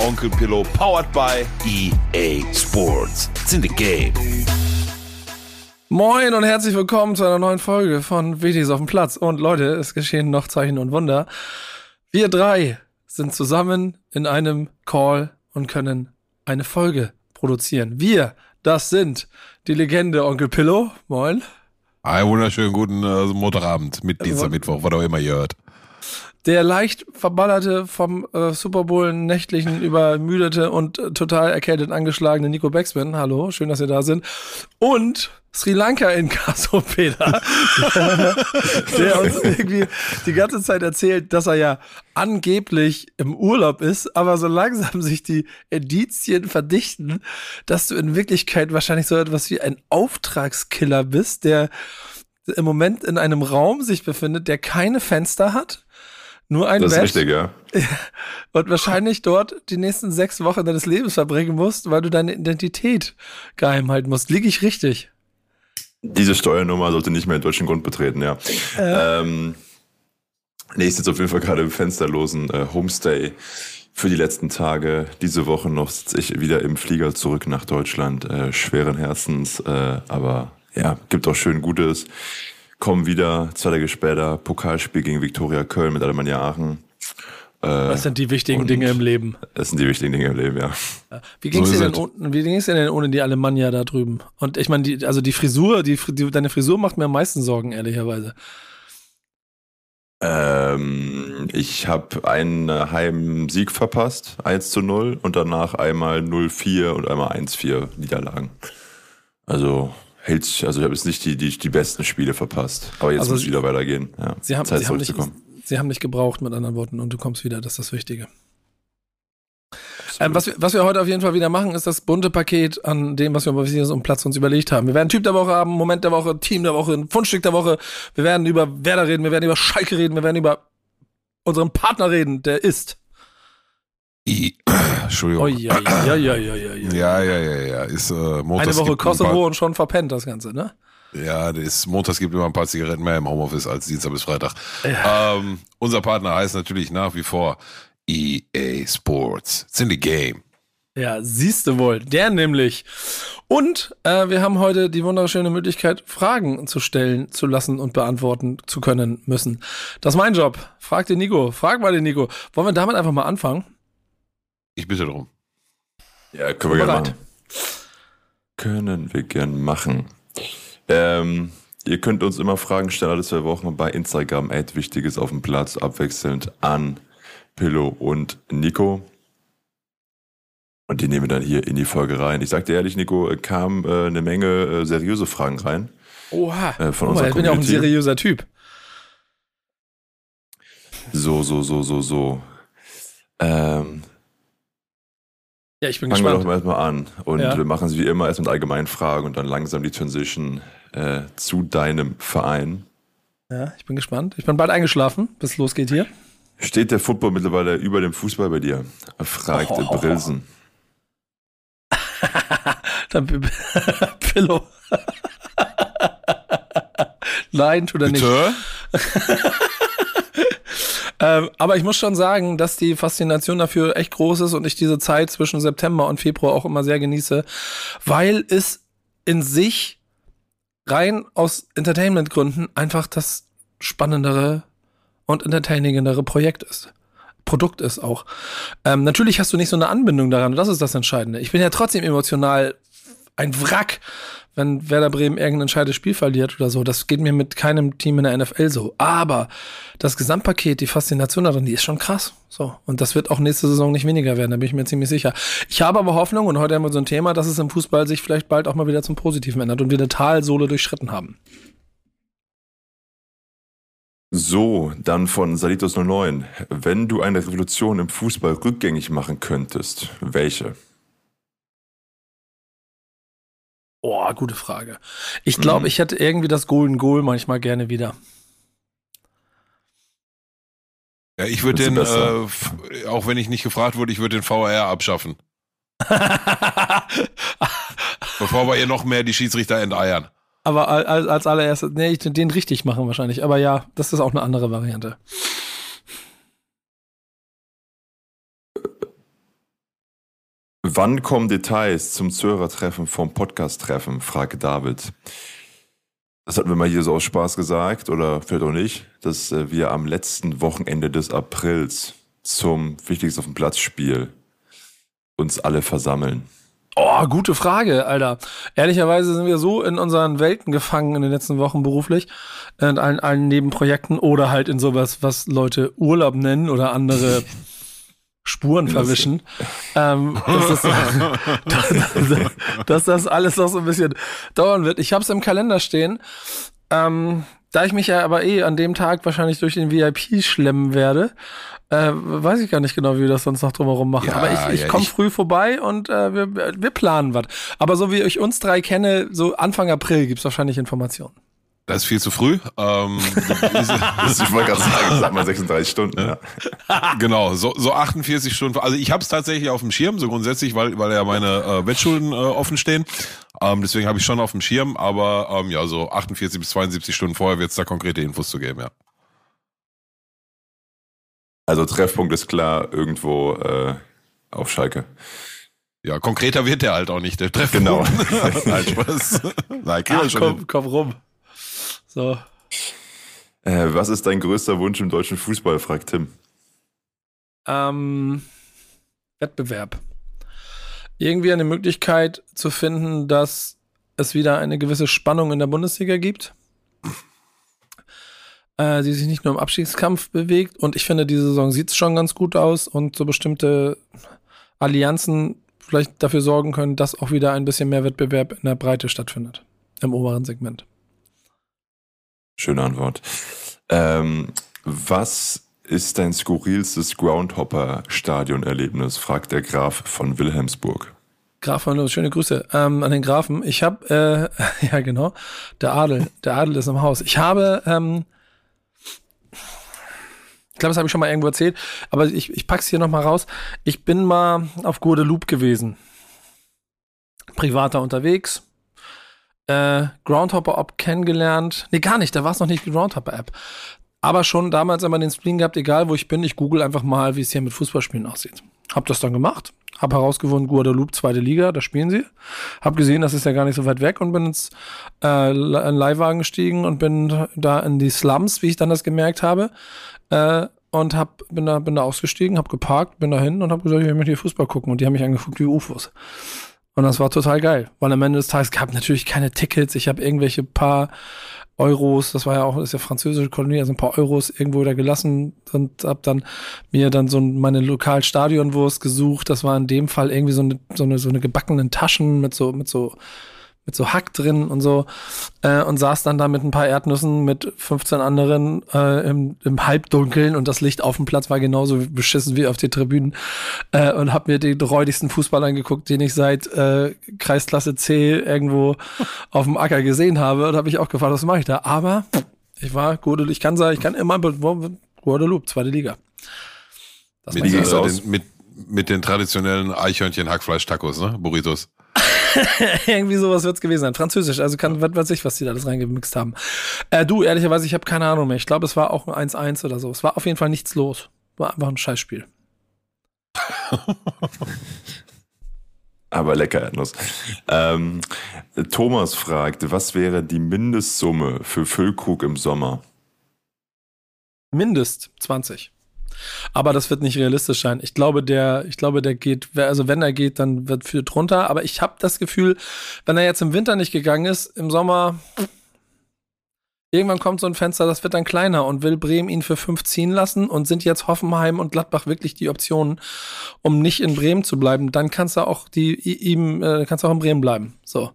Onkel Pillow, powered by EA Sports. It's in the game. Moin und herzlich willkommen zu einer neuen Folge von Wichtiges auf dem Platz. Und Leute, es geschehen noch Zeichen und Wunder. Wir drei sind zusammen in einem Call und können eine Folge produzieren. Wir, das sind die Legende Onkel Pillow. Moin. Einen wunderschönen guten äh, Montagabend, mit dieser Mittwoch, was auch immer ihr hört. Der leicht verballerte, vom äh, Super Bowl nächtlichen übermüdete und äh, total erkältet angeschlagene Nico Backspin. Hallo, schön, dass ihr da sind. Und Sri Lanka in Kaso Peter, der, der uns irgendwie die ganze Zeit erzählt, dass er ja angeblich im Urlaub ist, aber so langsam sich die Indizien verdichten, dass du in Wirklichkeit wahrscheinlich so etwas wie ein Auftragskiller bist, der im Moment in einem Raum sich befindet, der keine Fenster hat nur ein Das Bett. ist richtig, ja. Und wahrscheinlich dort die nächsten sechs Wochen deines Lebens verbringen musst, weil du deine Identität geheim halten musst. Liege ich richtig? Diese Steuernummer sollte nicht mehr den deutschen Grund betreten, ja. Ähm, nee, ich sitze auf jeden Fall gerade im fensterlosen äh, Homestay für die letzten Tage. Diese Woche noch sitze ich wieder im Flieger zurück nach Deutschland. Äh, schweren Herzens, äh, aber ja, gibt auch schön Gutes. Komm wieder, zwei Tage später, Pokalspiel gegen Viktoria Köln mit Alemannia Aachen. Äh, Was sind die wichtigen Dinge im Leben? Das sind die wichtigen Dinge im Leben, ja. Wie ging's So dir denn unten, wie ging's dir denn ohne die Alemannia da drüben? Und ich meine, die, also die Frisur, die, die, deine Frisur macht mir am meisten Sorgen, ehrlicherweise. Ähm, ich habe einen Heimsieg verpasst, 1 zu 0 und danach einmal 0-4 und einmal 1-4 Niederlagen. Also hält sich, also ich habe jetzt nicht die, die, die besten Spiele verpasst. Aber jetzt Also muss es wieder weitergehen. Ja, Sie haben, Zeit sie, haben nicht, zurückzukommen. sie haben nicht gebraucht, mit anderen Worten, und du kommst wieder, das ist das Wichtige. Ähm, was, wir, was wir heute auf jeden Fall wieder machen, ist das bunte Paket an dem, was wir über Wichtiges um Platz uns überlegt haben. Wir werden Typ der Woche haben, Moment der Woche, Team der Woche, Fundstück der Woche. Wir werden über Werder reden, wir werden über Schalke reden, wir werden über unseren Partner reden, der ist. I Entschuldigung. Oh, ja, ja, ja, ja, ja, ja. Ja, ja, ja, ja. Ist, äh, Montags Eine Woche ein Kosovo Paar, und schon verpennt das Ganze, ne? Ja, das montags gibt immer ein paar Zigaretten mehr im Homeoffice als Dienstag bis Freitag. Ähm, unser Partner heißt natürlich nach wie vor EA Sports. It's in the game. Ja, siehst du wohl. Der nämlich. Und äh, wir haben heute die wunderschöne Möglichkeit, Fragen zu stellen, zu lassen und beantworten zu können müssen. Das ist mein Job. Frag den Nico. Frag mal den Nico. Wollen wir damit einfach mal anfangen? Ich bitte drum. Ja, können wir gerne machen. Können wir gern machen. Ähm, ihr könnt uns immer Fragen stellen, alle zwei Wochen bei Instagram, at Wichtiges auf dem Platz, abwechselnd an Pillow und Nico. Und die nehmen wir dann hier in die Folge rein. Ich sag dir ehrlich, Nico, kam äh, eine Menge äh, seriöse Fragen rein. Oha. Äh, von unserer ich bin ja auch ein seriöser Typ. So, so, so, so, so. Ähm, Ja, ich bin fangen wir doch gespannt. mal erstmal an. Und Ja. wir machen es wie immer erst mit allgemeinen Fragen und dann langsam die Transition äh, zu deinem Verein. Ja, ich bin gespannt. Ich bin bald eingeschlafen, bis es losgeht hier. Steht der Football mittlerweile über dem Fußball bei dir? fragt Oh. Brilsen. Dann Pillow. Nein, tut er nicht. Ähm, aber ich muss schon sagen, dass die Faszination dafür echt groß ist und ich diese Zeit zwischen September und Februar auch immer sehr genieße, weil es in sich rein aus Entertainment-Gründen einfach das spannendere und entertainingendere Projekt ist. Produkt ist auch. Ähm, natürlich hast du nicht so eine Anbindung daran das ist das Entscheidende. Ich bin ja trotzdem emotional ein Wrack, wenn Werder Bremen irgendein entscheidendes Spiel verliert oder so. Das geht mir mit keinem Team in der NFL so. Aber das Gesamtpaket, die Faszination darin, die ist schon krass. So. Und das wird auch nächste Saison nicht weniger werden, da bin ich mir ziemlich sicher. Ich habe aber Hoffnung und heute haben wir so ein Thema, dass es im Fußball sich vielleicht bald auch mal wieder zum Positiven ändert und wir eine Talsohle durchschritten haben. So, dann von Salitos09. Wenn du eine Revolution im Fußball rückgängig machen könntest, welche? Oh, gute Frage. Ich glaube, mhm. ich hätte irgendwie das Golden Goal manchmal gerne wieder. Ja, ich würde den, äh, auch wenn ich nicht gefragt wurde, ich würde den VR abschaffen. Bevor wir ihr noch mehr die Schiedsrichter enteiern. Aber als, als allererstes, nee, den richtig machen wahrscheinlich. Aber ja, das ist auch eine andere Variante. Wann kommen Details zum Zuhörertreffen vom Podcast-Treffen? fragte David. Das hatten wir mal hier so aus Spaß gesagt, oder vielleicht auch nicht, dass äh, wir am letzten Wochenende des Aprils zum Wichtigsten auf dem Platz Spiel uns alle versammeln. Oh, gute Frage, Alter. Ehrlicherweise sind wir so in unseren Welten gefangen in den letzten Wochen beruflich, in allen, allen Nebenprojekten oder halt in sowas, was Leute Urlaub nennen oder andere Spuren verwischen. ähm, dass, das, dass, dass, das alles noch so ein bisschen dauern wird. Ich habe es im Kalender stehen. Ähm, da ich mich ja aber eh an dem Tag wahrscheinlich durch den VIP schlemmen werde, äh, weiß ich gar nicht genau, wie wir das sonst noch drumherum machen. Ja, aber ich, ich ja, komme früh vorbei und äh, wir, wir planen was. Aber so wie ich uns drei kenne, so Anfang April gibt's wahrscheinlich Informationen. Das ist viel zu früh. Ähm, das, ich wollte gerade sagen, sag mal 36 Stunden. Ja. genau, so, so 48 Stunden. Also ich habe es tatsächlich auf dem Schirm, so grundsätzlich, weil, weil ja meine äh, Wettschulden äh, offen stehen. Ähm, deswegen habe ich schon auf dem Schirm, aber ähm, ja, so 48 bis 72 Stunden vorher wird es da konkrete Infos zu geben, ja. Also Treffpunkt ist klar irgendwo äh, auf Schalke. Ja, konkreter wird der halt auch nicht, der Treffpunkt. Genau. Nein, Spaß. Nein, Ach, komm, komm rum. So. Äh, was ist dein größter Wunsch im deutschen Fußball, fragt Tim. Ähm, Wettbewerb. Irgendwie eine Möglichkeit zu finden, dass es wieder eine gewisse Spannung in der Bundesliga gibt. Äh, die sich nicht nur im Abschiedskampf bewegt. Und ich finde, diese Saison sieht es schon ganz gut aus und so bestimmte Allianzen vielleicht dafür sorgen können, dass auch wieder ein bisschen mehr Wettbewerb in der Breite stattfindet. Im oberen Segment. Schöne Antwort. Ähm, was ist dein skurrilstes Groundhopper-Stadion-Erlebnis? fragt der Graf von Wilhelmsburg. Graf von schöne Grüße ähm, an den Grafen. Ich habe, äh, ja genau, der Adel, der Adel ist im Haus. Ich habe, ähm, ich glaube, das habe ich schon mal irgendwo erzählt, aber ich, ich pack's hier nochmal raus. Ich bin mal auf Guadeloupe gewesen. Privater unterwegs, äh, Groundhopper-App kennengelernt. Nee, gar nicht, da war es noch nicht die Groundhopper-App. Aber schon damals einmal den Spleen gehabt, egal wo ich bin, ich google einfach mal, wie es hier mit Fußballspielen aussieht. Hab das dann gemacht, hab herausgefunden, Guadeloupe, zweite Liga, da spielen sie. Hab gesehen, das ist ja gar nicht so weit weg und bin ins äh, Leihwagen gestiegen und bin da in die Slums, wie ich dann das gemerkt habe. Äh, und hab, bin da, bin da ausgestiegen, hab geparkt, bin da hin und hab gesagt, ich möchte hier Fußball gucken. Und die haben mich angeguckt wie UFOs. Und das war total geil, weil am Ende des Tages gab natürlich keine Tickets. Ich habe irgendwelche paar Euros, das war ja auch, ist ja französische Kolonie, also ein paar Euros irgendwo da gelassen und hab dann mir dann so meine Lokalstadionwurst gesucht. Das war in dem Fall irgendwie so eine, so eine, so eine gebackenen Taschen mit so, mit so mit so Hack drin und so äh, und saß dann da mit ein paar Erdnüssen mit 15 anderen äh, im, im Halbdunkeln und das Licht auf dem Platz war genauso beschissen wie auf den Tribünen äh, und habe mir den räudigsten Fußball angeguckt, den ich seit äh, Kreisklasse C irgendwo auf dem Acker gesehen habe und habe ich auch gefragt, was mache ich da? Aber ich war Guadeloupe, ich kann sagen, ich kann immer Guadeloupe, zweite Liga. Das mit, äh, den, mit, mit den traditionellen Eichhörnchen-Hackfleisch-Tacos, ne? Burritos. Irgendwie sowas wird es gewesen sein. Französisch, also kann, was weiß ich, was die da alles reingemixt haben. Äh, du, ehrlicherweise, ich habe keine Ahnung mehr. Ich glaube, es war auch ein 1-1 oder so. Es war auf jeden Fall nichts los. War einfach ein Scheißspiel. Aber lecker Erdnuss. Ähm, Thomas fragt, was wäre die Mindestsumme für Füllkrug im Sommer? Mindest 20. Aber das wird nicht realistisch sein. Ich glaube, der, ich glaube, der geht, also wenn er geht, dann wird viel drunter. Aber ich habe das Gefühl, wenn er jetzt im Winter nicht gegangen ist, im Sommer, irgendwann kommt so ein Fenster, das wird dann kleiner und will Bremen ihn für fünf ziehen lassen und sind jetzt Hoffenheim und Gladbach wirklich die Optionen, um nicht in Bremen zu bleiben, dann kannst du auch die, ihm, äh, kannst du auch in Bremen bleiben. So.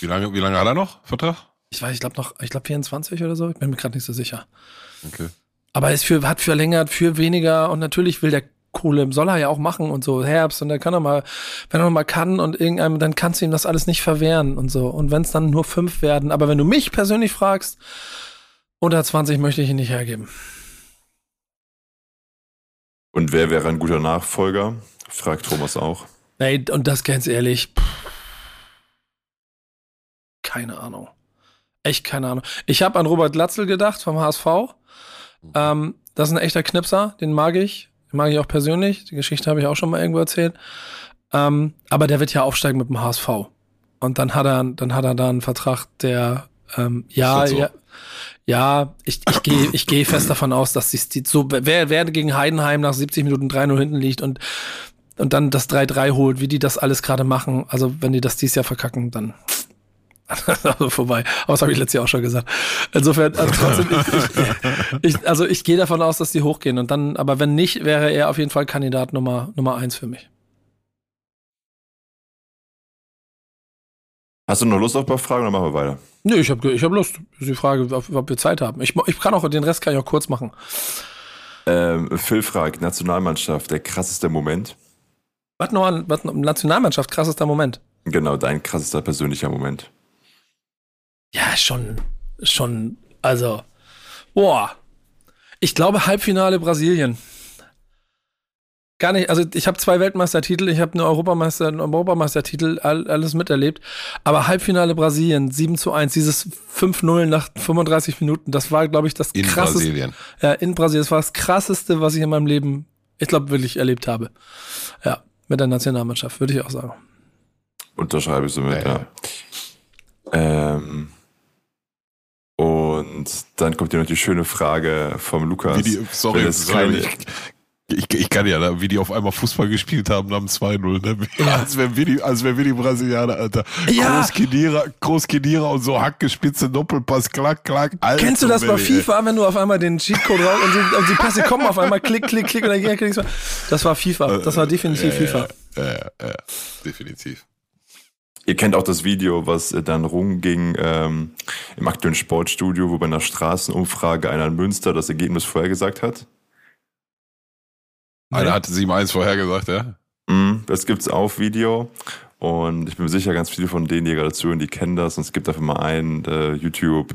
Wie lange, wie lange hat er noch Vertrag? Ich weiß, ich glaube noch, ich glaube 24 oder so. Ich bin mir gerade nicht so sicher. Okay. Aber es für, hat verlängert für weniger und natürlich will der Kohle, soll er ja auch machen und so, Herbst und dann kann er mal, wenn er mal kann und irgendeinem, dann kannst du ihm das alles nicht verwehren und so. Und wenn es dann nur fünf werden, aber wenn du mich persönlich fragst, unter 20 möchte ich ihn nicht hergeben. Und wer wäre ein guter Nachfolger? Fragt Thomas auch. Ey, und das ganz ehrlich, pff, keine Ahnung. Echt keine Ahnung. Ich habe an Robert Latzel gedacht vom HSV. Ähm, das ist ein echter Knipser, den mag ich. Den mag ich auch persönlich. Die Geschichte habe ich auch schon mal irgendwo erzählt. Ähm, aber der wird ja aufsteigen mit dem HSV. Und dann hat er, dann hat er da einen Vertrag, der ähm, ja, so? ja, ja, ich, ich gehe ich geh fest davon aus, dass die so, wer, wer gegen Heidenheim nach 70 Minuten 3-0 hinten liegt und, und dann das 3-3 holt, wie die das alles gerade machen, also wenn die das dieses Jahr verkacken, dann also vorbei. Aber das habe ich letztes Jahr auch schon gesagt. Insofern, also trotzdem, ich, ich, ich, also ich gehe davon aus, dass die hochgehen. Und dann, aber wenn nicht, wäre er auf jeden Fall Kandidat Nummer, Nummer eins für mich. Hast du noch Lust auf ein paar Fragen oder machen wir weiter? Nö, ich habe ich hab Lust. Das ist die Frage, ob, wir Zeit haben. Ich, ich kann auch, den Rest kann ich auch kurz machen. Ähm, Phil fragt, Nationalmannschaft, der krasseste Moment. Was noch an, Nationalmannschaft, krassester Moment. Genau, dein krassester persönlicher Moment. Ja, schon, schon, also, boah. Ich glaube Halbfinale Brasilien. Gar nicht, also ich habe zwei Weltmeistertitel, ich habe eine Europameister, einen Europameistertitel, all, alles miterlebt. Aber Halbfinale Brasilien, 7 zu 1, dieses 5-0 nach 35 Minuten, das war, glaube ich, das In krasseste. Brasilien. Ja, in Brasilien, das war das krasseste, was ich in meinem Leben, ich glaube, wirklich erlebt habe. Ja, mit der Nationalmannschaft, würde ich auch sagen. Unterschreibe ich so mit, Ja, ja. Ähm, und dann kommt hier noch die schöne Frage vom Lukas. Wie die, sorry, sorry ich, ich, kann ja, ne, wie die auf einmal Fußball gespielt haben am 2-0, ne? Als wären wir die, als wären wir die Brasilianer, Alter. Ja. Großkedierer, Großkedierer und so Hackgespitze, Doppelpass, klack, klack. Alter, Kennst du das bei Baby, ey. FIFA, wenn du auf einmal den Cheatcode raus und die, und die Pässe kommen auf einmal, klick, klick, klick und dann geht klick. Das war FIFA. Das war definitiv Ja, FIFA. Ja, ja, ja, definitiv. Ihr kennt auch das Video, was äh, dann rumging ähm, im aktuellen Sportstudio, wo bei einer Straßenumfrage einer in Münster das Ergebnis vorhergesagt hat. Einer hatte 7-1 vorhergesagt, ja? Mhm, das gibt's auf Video. Und ich bin sicher, ganz viele von denen, die gerade zuhören, die kennen das. Und es gibt dafür mal ein äh, YouTube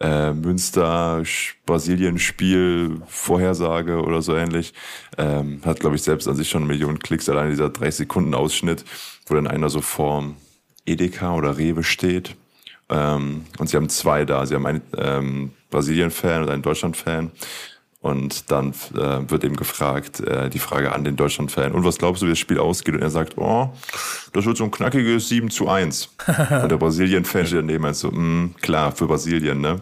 äh, Münster Brasilien Spiel Vorhersage oder so ähnlich. Ähm, hat, glaube ich, selbst an sich schon Millionen Klicks, allein dieser 30 Sekunden Ausschnitt, wo dann einer so vorm Edeka oder Rewe steht. Ähm, und sie haben zwei da. Sie haben einen ähm, Brasilien-Fan und einen Deutschland-Fan. Und dann äh, wird eben gefragt, äh, die Frage an den Deutschland-Fan, und was glaubst du, wie das Spiel ausgeht? Und er sagt, oh, das wird so ein knackiges 7 zu 1. und der Brasilien-Fan steht daneben und so, mm, klar, für Brasilien, ne?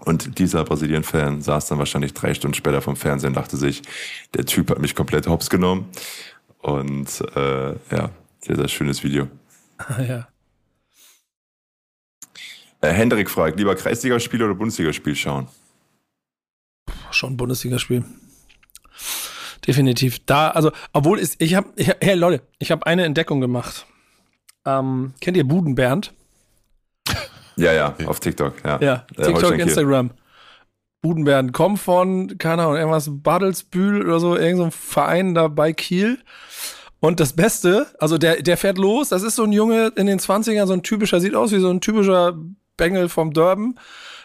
Und dieser Brasilien-Fan saß dann wahrscheinlich drei Stunden später vom Fernsehen und dachte sich, der Typ hat mich komplett hops genommen. Und äh, ja, sehr, sehr schönes Video. ja. Äh, Hendrik fragt, lieber Kreisligaspiel oder Bundesligaspiel schauen? Schon Bundesligaspiel. Definitiv. Da, also, obwohl es, ich habe, ich, hey Leute, ich habe eine Entdeckung gemacht. Ähm, kennt ihr Budenbernd? Ja, ja, auf TikTok, ja. Ja, Äh, TikTok. Instagram. Budenbernd kommt von, keine Ahnung, irgendwas Badelsbühl oder so, irgendein so ein Verein da bei Kiel. Und das Beste, also der, der fährt los, das ist so ein Junge in den 20ern, so ein typischer, sieht aus wie so ein typischer Bengel vom Durban,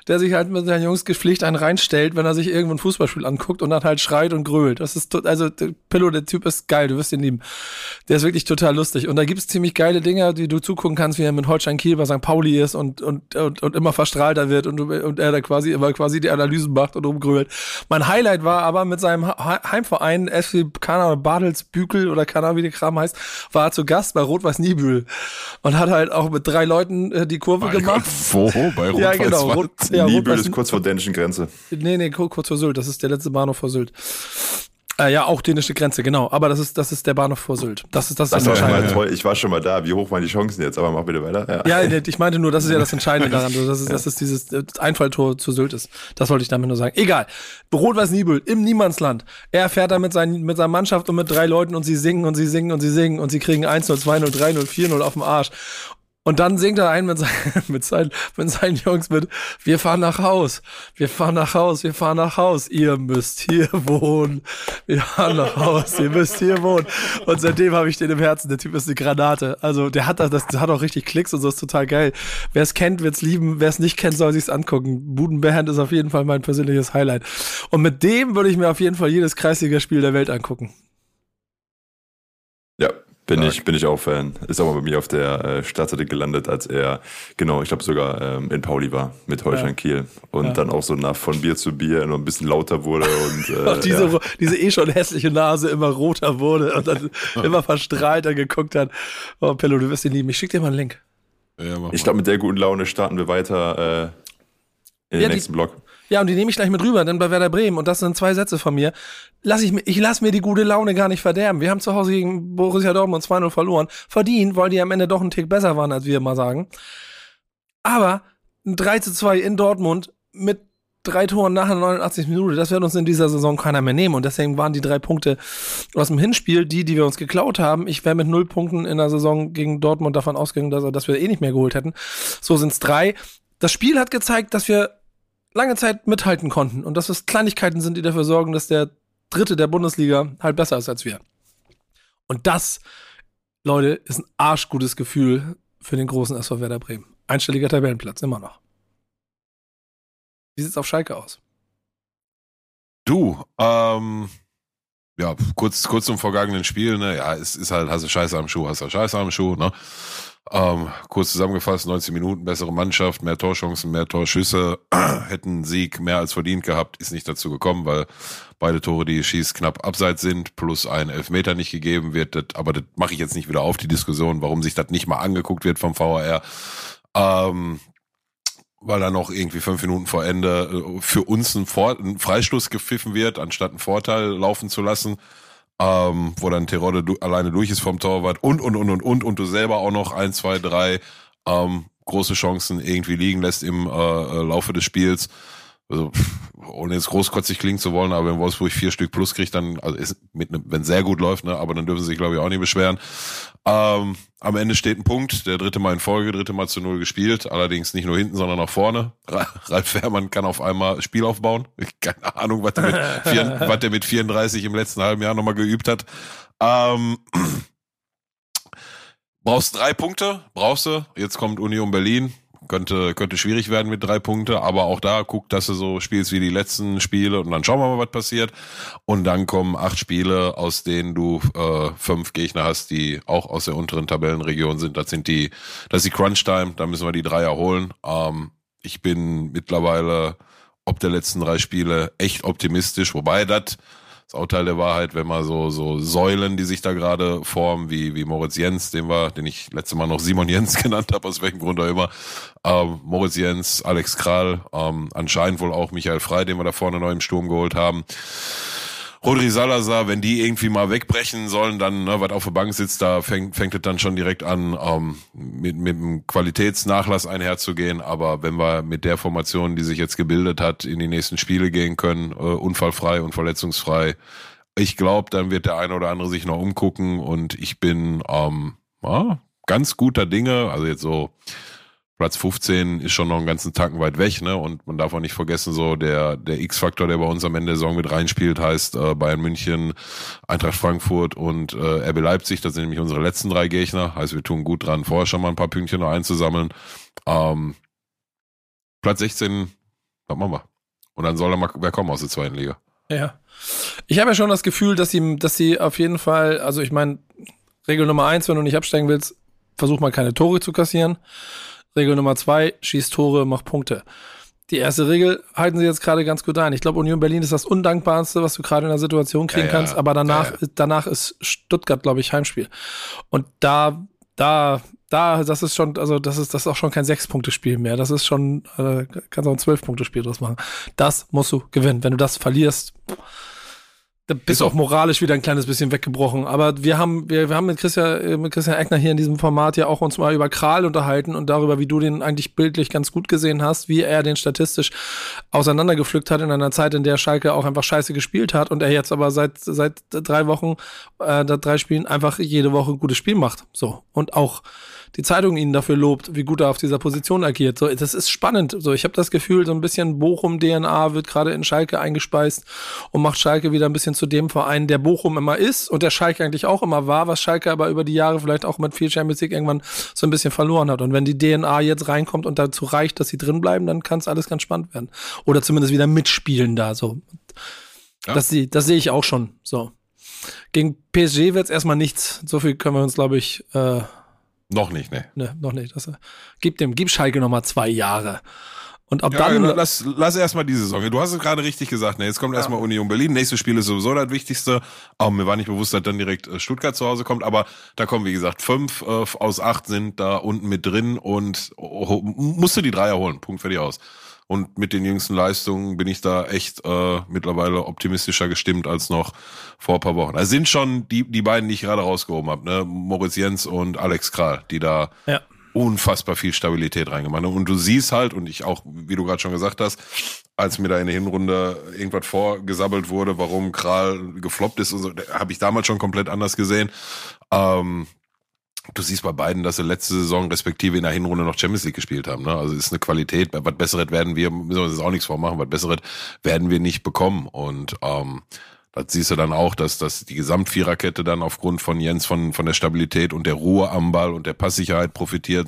der sich halt mit seinen Jungs gepflegt einen reinstellt, wenn er sich irgendwo ein Fußballspiel anguckt und dann halt schreit und grölt. Das ist, also der Pillow, der Typ ist geil, du wirst ihn lieben. Der ist wirklich total lustig. Und da gibt's ziemlich geile Dinger, die du zugucken kannst, wie er mit Holstein Kiel bei St. Pauli ist und, und, und, und immer verstrahlter wird und, und er da quasi immer quasi die Analysen macht und rumgrölt. Mein Highlight war aber mit seinem Heimverein FC, keine Ahnung, Badelsbükel oder keine Ahnung, wie der Kram heißt, war er zu Gast bei Rot-Weiß Niebüll und hat halt auch mit drei Leuten äh, die Kurve Mein gemacht. Wo? Bei Rot Ja, genau. Rot, ja, Niebüll ist kurz vor dänischen Grenze. Nee, nee, kur- kurz vor Sylt. Das ist der letzte Bahnhof vor Sylt. Äh, ja, auch dänische Grenze, genau. Aber das ist, das ist der Bahnhof vor Sylt. Das ist das, Das ist das Entscheidende. toll. Ich war schon mal da. Wie hoch waren die Chancen jetzt? Aber mach bitte weiter. Ja, nee, ich meinte nur, das ist ja das Entscheidende daran, dass es, dass es dieses äh, Einfalltor zu Sylt ist. Das wollte ich damit nur sagen. Egal. Rot-Weiß Nibel im Niemandsland. Er fährt da mit, seinen, mit seiner Mannschaft und mit drei Leuten und sie singen und sie singen und sie singen und sie kriegen 1-0, 2-0, 3-0, 4-0 auf dem Arsch. Und dann singt er ein mit, seinen, mit, seinen, mit seinen Jungs mit, wir fahren nach Haus, wir fahren nach Haus, wir fahren nach Haus, ihr müsst hier wohnen, wir fahren nach Haus, ihr müsst hier wohnen. Und seitdem habe ich den im Herzen, der Typ ist eine Granate. Also der hat das, das hat auch richtig Klicks und so, ist total geil. Wer es kennt, wird es lieben, wer es nicht kennt, soll sich's angucken. Budenband ist auf jeden Fall mein persönliches Highlight. Und mit dem würde ich mir auf jeden Fall jedes Kreisligaspiel der Welt angucken. Bin ich, bin ich auch Fan. Ist aber bei mir auf der äh, Startseite gelandet, als er, genau, ich glaube sogar ähm, in Pauli war mit Holstein ja. Kiel. Und ja. dann auch so nach von Bier zu Bier noch ein bisschen lauter wurde und äh, auch diese, ja. diese eh schon hässliche Nase immer roter wurde und dann immer verstrahlter geguckt hat. Oh, Pello, du wirst ihn lieben. Ich schick dir mal einen Link. Ja, ich glaube, mit der guten Laune starten wir weiter äh, in den nächsten die, Block. Ja, und die nehme ich gleich mit rüber, denn bei Werder Bremen, und das sind zwei Sätze von mir, lass ich, ich lass mir die gute Laune gar nicht verderben. Wir haben zu Hause gegen Borussia Dortmund 2-0 verloren. Verdient, weil die am Ende doch einen Tick besser waren, als wir mal sagen. Aber ein 3 zu 2 in Dortmund mit drei Toren nach der 89 Minute, das wird uns in dieser Saison keiner mehr nehmen. Und deswegen waren die drei Punkte aus dem Hinspiel, die, die wir uns geklaut haben. Ich wäre mit null Punkten in der Saison gegen Dortmund davon ausgegangen, dass, dass wir eh nicht mehr geholt hätten. So sind es drei. Das Spiel hat gezeigt, dass wir lange Zeit mithalten konnten und dass es Kleinigkeiten sind, die dafür sorgen, dass der Dritte der Bundesliga halt besser ist als wir. Und das, Leute, ist ein arschgutes Gefühl für den großen SV Werder Bremen. Einstelliger Tabellenplatz, immer noch. Wie sieht's auf Schalke aus? Du, ähm, ja, kurz, kurz zum vergangenen Spiel, ne, ja, es ist halt, hast du Scheiße am Schuh, hast du Scheiße am Schuh, ne, ähm, kurz zusammengefasst, 19 Minuten, bessere Mannschaft, mehr Torchancen, mehr Torschüsse, hätten Sieg mehr als verdient gehabt, ist nicht dazu gekommen, weil beide Tore, die schießt, knapp abseits sind, plus ein Elfmeter nicht gegeben wird. Das, aber das mache ich jetzt nicht wieder auf, die Diskussion, warum sich das nicht mal angeguckt wird vom VAR. Ähm, weil da noch irgendwie fünf Minuten vor Ende äh, für uns ein, vor ein Freistoß gepfiffen wird, anstatt einen Vorteil laufen zu lassen ähm, wo dann Terodde du, alleine durch ist vom Torwart und, und, und, und, und, und du selber auch noch ein, zwei, drei ähm, große Chancen irgendwie liegen lässt im äh, äh Laufe des Spiels also ohne jetzt großkotzig klingen zu wollen, aber wenn Wolfsburg vier Stück plus kriegt, dann, also ist mit ne, wenn sehr gut läuft, ne, aber dann dürfen sie sich, glaube ich, auch nicht beschweren. Ähm, am Ende steht ein Punkt, der dritte Mal in Folge, dritte Mal zu null gespielt, allerdings nicht nur hinten, sondern auch vorne. Ralf Fährmann kann auf einmal Spiel aufbauen. Keine Ahnung, was der mit, vier, was der mit 34 im letzten halben Jahr nochmal geübt hat. Ähm, brauchst drei Punkte, brauchst du. Jetzt kommt Union Berlin könnte, könnte schwierig werden mit drei Punkte, aber auch da guck, dass du so spielst wie die letzten Spiele und dann schauen wir mal, was passiert. Und dann kommen acht Spiele, aus denen du äh, fünf Gegner hast, die auch aus der unteren Tabellenregion sind. Das sind die, das ist die Crunch-Time, da müssen wir die drei erholen. Ähm, ich bin mittlerweile ob der letzten drei Spiele echt optimistisch, wobei das ist auch Teil der Wahrheit, wenn man so, so Säulen, die sich da gerade formen, wie, wie Moritz Jens, den war, den ich letztes Mal noch Simon Jens genannt habe, aus welchem Grund auch immer. Ähm, Moritz Jens, Alex Kral, ähm, anscheinend wohl auch Michael Frei, den wir da vorne neu im Sturm geholt haben. Rodri Salazar, wenn die irgendwie mal wegbrechen sollen, dann, ne, was auf der Bank sitzt, da fängt, fängt es dann schon direkt an, ähm, mit, mit einem Qualitätsnachlass einherzugehen. Aber wenn wir mit der Formation, die sich jetzt gebildet hat, in die nächsten Spiele gehen können, äh, unfallfrei und verletzungsfrei, ich glaube, dann wird der eine oder andere sich noch umgucken und ich bin ähm, ja, ganz guter Dinge, also jetzt so Platz 15 ist schon noch einen ganzen Tacken weit weg, ne? Und man darf auch nicht vergessen, so der, der X-Faktor, der bei uns am Ende der Saison mit reinspielt, heißt äh, Bayern München, Eintracht Frankfurt und äh, RB Leipzig. Das sind nämlich unsere letzten drei Gegner. Heißt, wir tun gut dran, vorher schon mal ein paar Pünktchen noch einzusammeln. Ähm, Platz 16, was machen wir? Und dann soll er mal wer kommen aus der zweiten Liga. Ja. Ich habe ja schon das Gefühl, dass sie, dass sie auf jeden Fall, also ich meine, Regel Nummer eins, wenn du nicht absteigen willst, versuch mal keine Tore zu kassieren. Regel Nummer zwei, schießt Tore, macht Punkte. Die erste Regel halten sie jetzt gerade ganz gut ein. Ich glaube, Union Berlin ist das Undankbarste, was du gerade in der Situation kriegen ja, kannst, aber danach, ja, danach ist Stuttgart, glaube ich, Heimspiel. Und da, da, da, das ist schon, also das ist, das ist auch schon kein Sechs-Punkte-Spiel mehr. Das ist schon, äh, kannst auch ein Zwölf-Punkte-Spiel draus machen. Das musst du gewinnen. Wenn du das verlierst, da bist du auch moralisch wieder ein kleines bisschen weggebrochen. Aber wir haben, wir, wir haben mit Christian, äh, mit Christian Eckner hier in diesem Format ja auch uns mal über Kral unterhalten und darüber, wie du den eigentlich bildlich ganz gut gesehen hast, wie er den statistisch auseinandergepflückt hat in einer Zeit, in der Schalke auch einfach scheiße gespielt hat und er jetzt aber seit, seit drei Wochen, äh, drei Spielen einfach jede Woche ein gutes Spiel macht. So. Und auch die Zeitung ihn dafür lobt, wie gut er auf dieser Position agiert. So, das ist spannend. So, ich habe das Gefühl, so ein bisschen Bochum-DNA wird gerade in Schalke eingespeist und macht Schalke wieder ein bisschen zu dem Verein, der Bochum immer ist und der Schalke eigentlich auch immer war, was Schalke aber über die Jahre vielleicht auch mit viel Champions League irgendwann so ein bisschen verloren hat. Und wenn die DNA jetzt reinkommt und dazu reicht, dass sie drin bleiben, dann kann es alles ganz spannend werden. Oder zumindest wieder mitspielen da. So, ja. das, das sehe ich auch schon. So. Gegen PSG wird es erstmal nichts. So viel können wir uns, glaube ich. Äh, noch nicht, ne? Ne, noch nicht. Das, äh, gib dem, gib Schalke noch mal zwei Jahre. Und ab ja, dann. Lass, lass erstmal die Saison. Du hast es gerade richtig gesagt. Ne? Jetzt kommt ja. erstmal Union Berlin. Nächstes Spiel ist sowieso das Wichtigste. Aber mir war nicht bewusst, dass dann direkt äh, Stuttgart zu Hause kommt. Aber da kommen, wie gesagt, fünf äh, aus acht sind da unten mit drin und oh, musste die Dreier holen. Punkt für die aus. Und mit den jüngsten Leistungen bin ich da echt äh, mittlerweile optimistischer gestimmt als noch vor ein paar Wochen. Also sind schon die, die beiden, die ich gerade rausgehoben habe, ne? Moritz Jens und Alex Kral, die da ja. unfassbar viel Stabilität reingemacht haben. Und du siehst halt, und ich auch, wie du gerade schon gesagt hast, als mir da in der Hinrunde irgendwas vorgesabbelt wurde, warum Kral gefloppt ist und so, habe ich damals schon komplett anders gesehen. Ähm, du siehst bei beiden, dass sie letzte Saison respektive in der Hinrunde noch Champions League gespielt haben. Ne? Also ist eine Qualität. Was Besseres werden wir, müssen wir uns auch nichts vormachen, was Besseres werden wir nicht bekommen. Und ähm, das siehst du dann auch, dass, dass die Gesamtviererkette dann aufgrund von Jens von, von der Stabilität und der Ruhe am Ball und der Passsicherheit profitiert.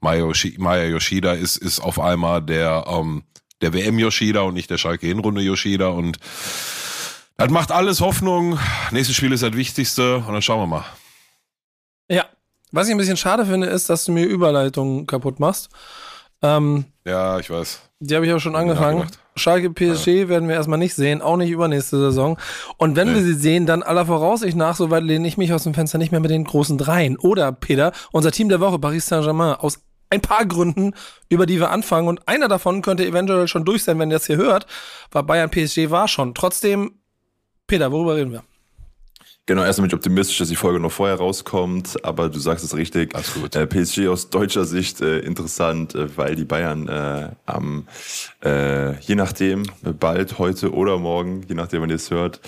Maya, Yoshi, Maya Yoshida ist, ist auf einmal der, ähm, der WM Yoshida und nicht der Schalke Hinrunde Yoshida und das macht alles Hoffnung. Nächstes Spiel ist das Wichtigste und dann schauen wir mal. Was ich ein bisschen schade finde, ist, dass du mir Überleitungen kaputt machst. Ähm, ja, ich weiß. Die habe ich auch schon angefangen. Schalke PSG ja. werden wir erstmal nicht sehen, auch nicht übernächste Saison. Und wenn nee. wir sie sehen, dann aller Voraussicht nach, soweit lehne ich mich aus dem Fenster nicht mehr mit den großen Dreien. Oder, Peter, unser Team der Woche, Paris Saint-Germain, aus ein paar Gründen, über die wir anfangen. Und einer davon könnte eventuell schon durch sein, wenn ihr das hier hört, weil Bayern PSG war schon. Trotzdem, Peter, worüber reden wir? Genau, erstmal bin ich optimistisch, dass die Folge noch vorher rauskommt, aber du sagst es richtig. Gut. Äh, PSG aus deutscher Sicht äh, interessant, äh, weil die Bayern äh, am, äh, je nachdem, bald, heute oder morgen, je nachdem, wann ihr es hört,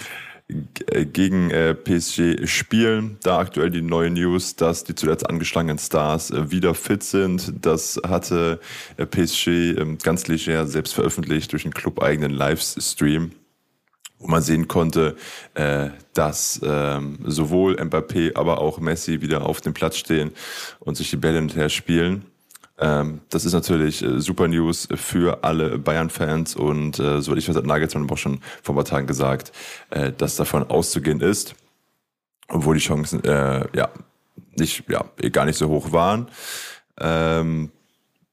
äh, gegen PSG spielen. Da aktuell die neue News, dass die zuletzt angeschlagenen Stars wieder fit sind. Das hatte PSG äh, ganz leger selbst veröffentlicht durch einen club-eigenen Livestream wo man sehen konnte, äh, dass ähm, sowohl Mbappé, aber auch Messi wieder auf dem Platz stehen und sich die Bälle hinterher spielen. Ähm, das ist natürlich äh, super News für alle Bayern-Fans und äh, so ich weiß, hat Nagelsmann auch schon vor ein paar Tagen gesagt, äh, dass davon auszugehen ist, obwohl die Chancen äh, ja nicht ja gar nicht so hoch waren. Ähm,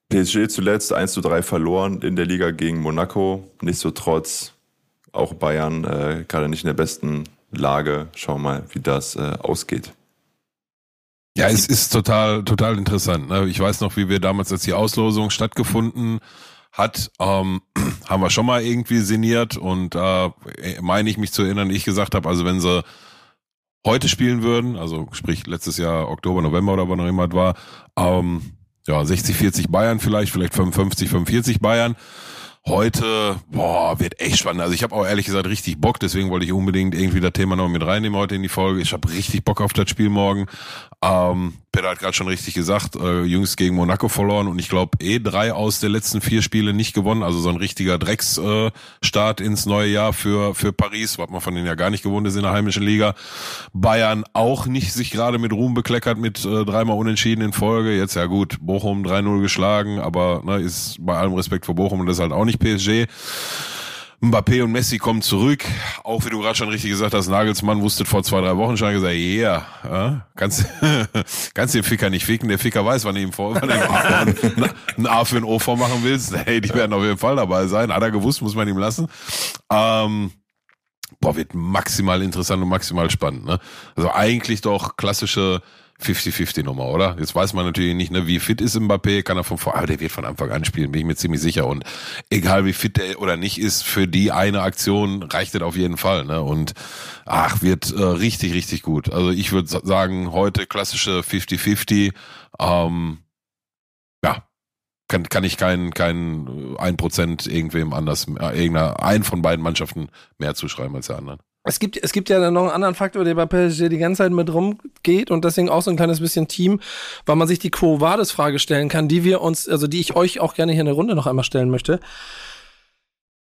PSG zuletzt 1 zu 3 verloren in der Liga gegen Monaco. Nichtsdestotrotz auch Bayern äh, gerade nicht in der besten Lage. Schauen wir mal, wie das äh, ausgeht. Ja, es ist total, total interessant. Ne? Ich weiß noch, wie wir damals, als die Auslosung stattgefunden hat, ähm, haben wir schon mal irgendwie sinniert und äh, meine ich mich zu erinnern, ich gesagt habe, also wenn sie heute spielen würden, also sprich letztes Jahr Oktober, November oder wann auch immer war, ähm, ja, 60, 40 Bayern vielleicht, vielleicht 55, 45 Bayern Heute, boah, wird echt spannend. Also ich habe auch ehrlich gesagt richtig Bock, deswegen wollte ich unbedingt irgendwie das Thema noch mit reinnehmen heute in die Folge. Ich habe richtig Bock auf das Spiel morgen. Ähm, Peter hat gerade schon richtig gesagt, äh, jüngst gegen Monaco verloren und ich glaube eh drei aus der letzten vier Spiele nicht gewonnen. Also so ein richtiger Drecksstart äh, ins neue Jahr für für Paris, was man von denen ja gar nicht gewohnt ist in der heimischen Liga. Bayern auch nicht sich gerade mit Ruhm bekleckert mit äh, dreimal Unentschieden in Folge. Jetzt ja gut, Bochum 3-0 geschlagen, aber ne, ist bei allem Respekt vor Bochum und das ist halt auch nicht PSG. Mbappé und Messi kommen zurück. Auch wie du gerade schon richtig gesagt hast, Nagelsmann wusste vor zwei, drei Wochen schon gesagt, yeah, ja, kannst, kannst den Ficker nicht ficken. Der Ficker weiß, wann du ihm vor, wann ihm ein A für ein O vormachen willst. Hey, die werden auf jeden Fall dabei sein. Hat er gewusst, muss man ihm lassen. Ähm, boah, wird maximal interessant und maximal spannend. Ne? Also eigentlich doch klassische 50-50-Nummer, oder? Jetzt weiß man natürlich nicht, ne, wie fit ist Mbappé, kann er von vor, aber der wird von Anfang an spielen, bin ich mir ziemlich sicher. Und egal wie fit er oder nicht ist, für die eine Aktion reicht das auf jeden Fall. Ne? Und ach, wird äh, richtig, richtig gut. Also ich würde sagen, heute klassische 50-50. Ähm, ja, kann, kann ich kein, kein ein Prozent irgendwem anders, äh, irgendeiner, ein von beiden Mannschaften mehr zuschreiben als der anderen. Es gibt, es gibt ja noch einen anderen Faktor, der bei PSG die ganze Zeit mit rumgeht und deswegen auch so ein kleines bisschen Team, weil man sich die Quo Vadis Frage stellen kann, die wir uns, also die ich euch auch gerne hier in der Runde noch einmal stellen möchte.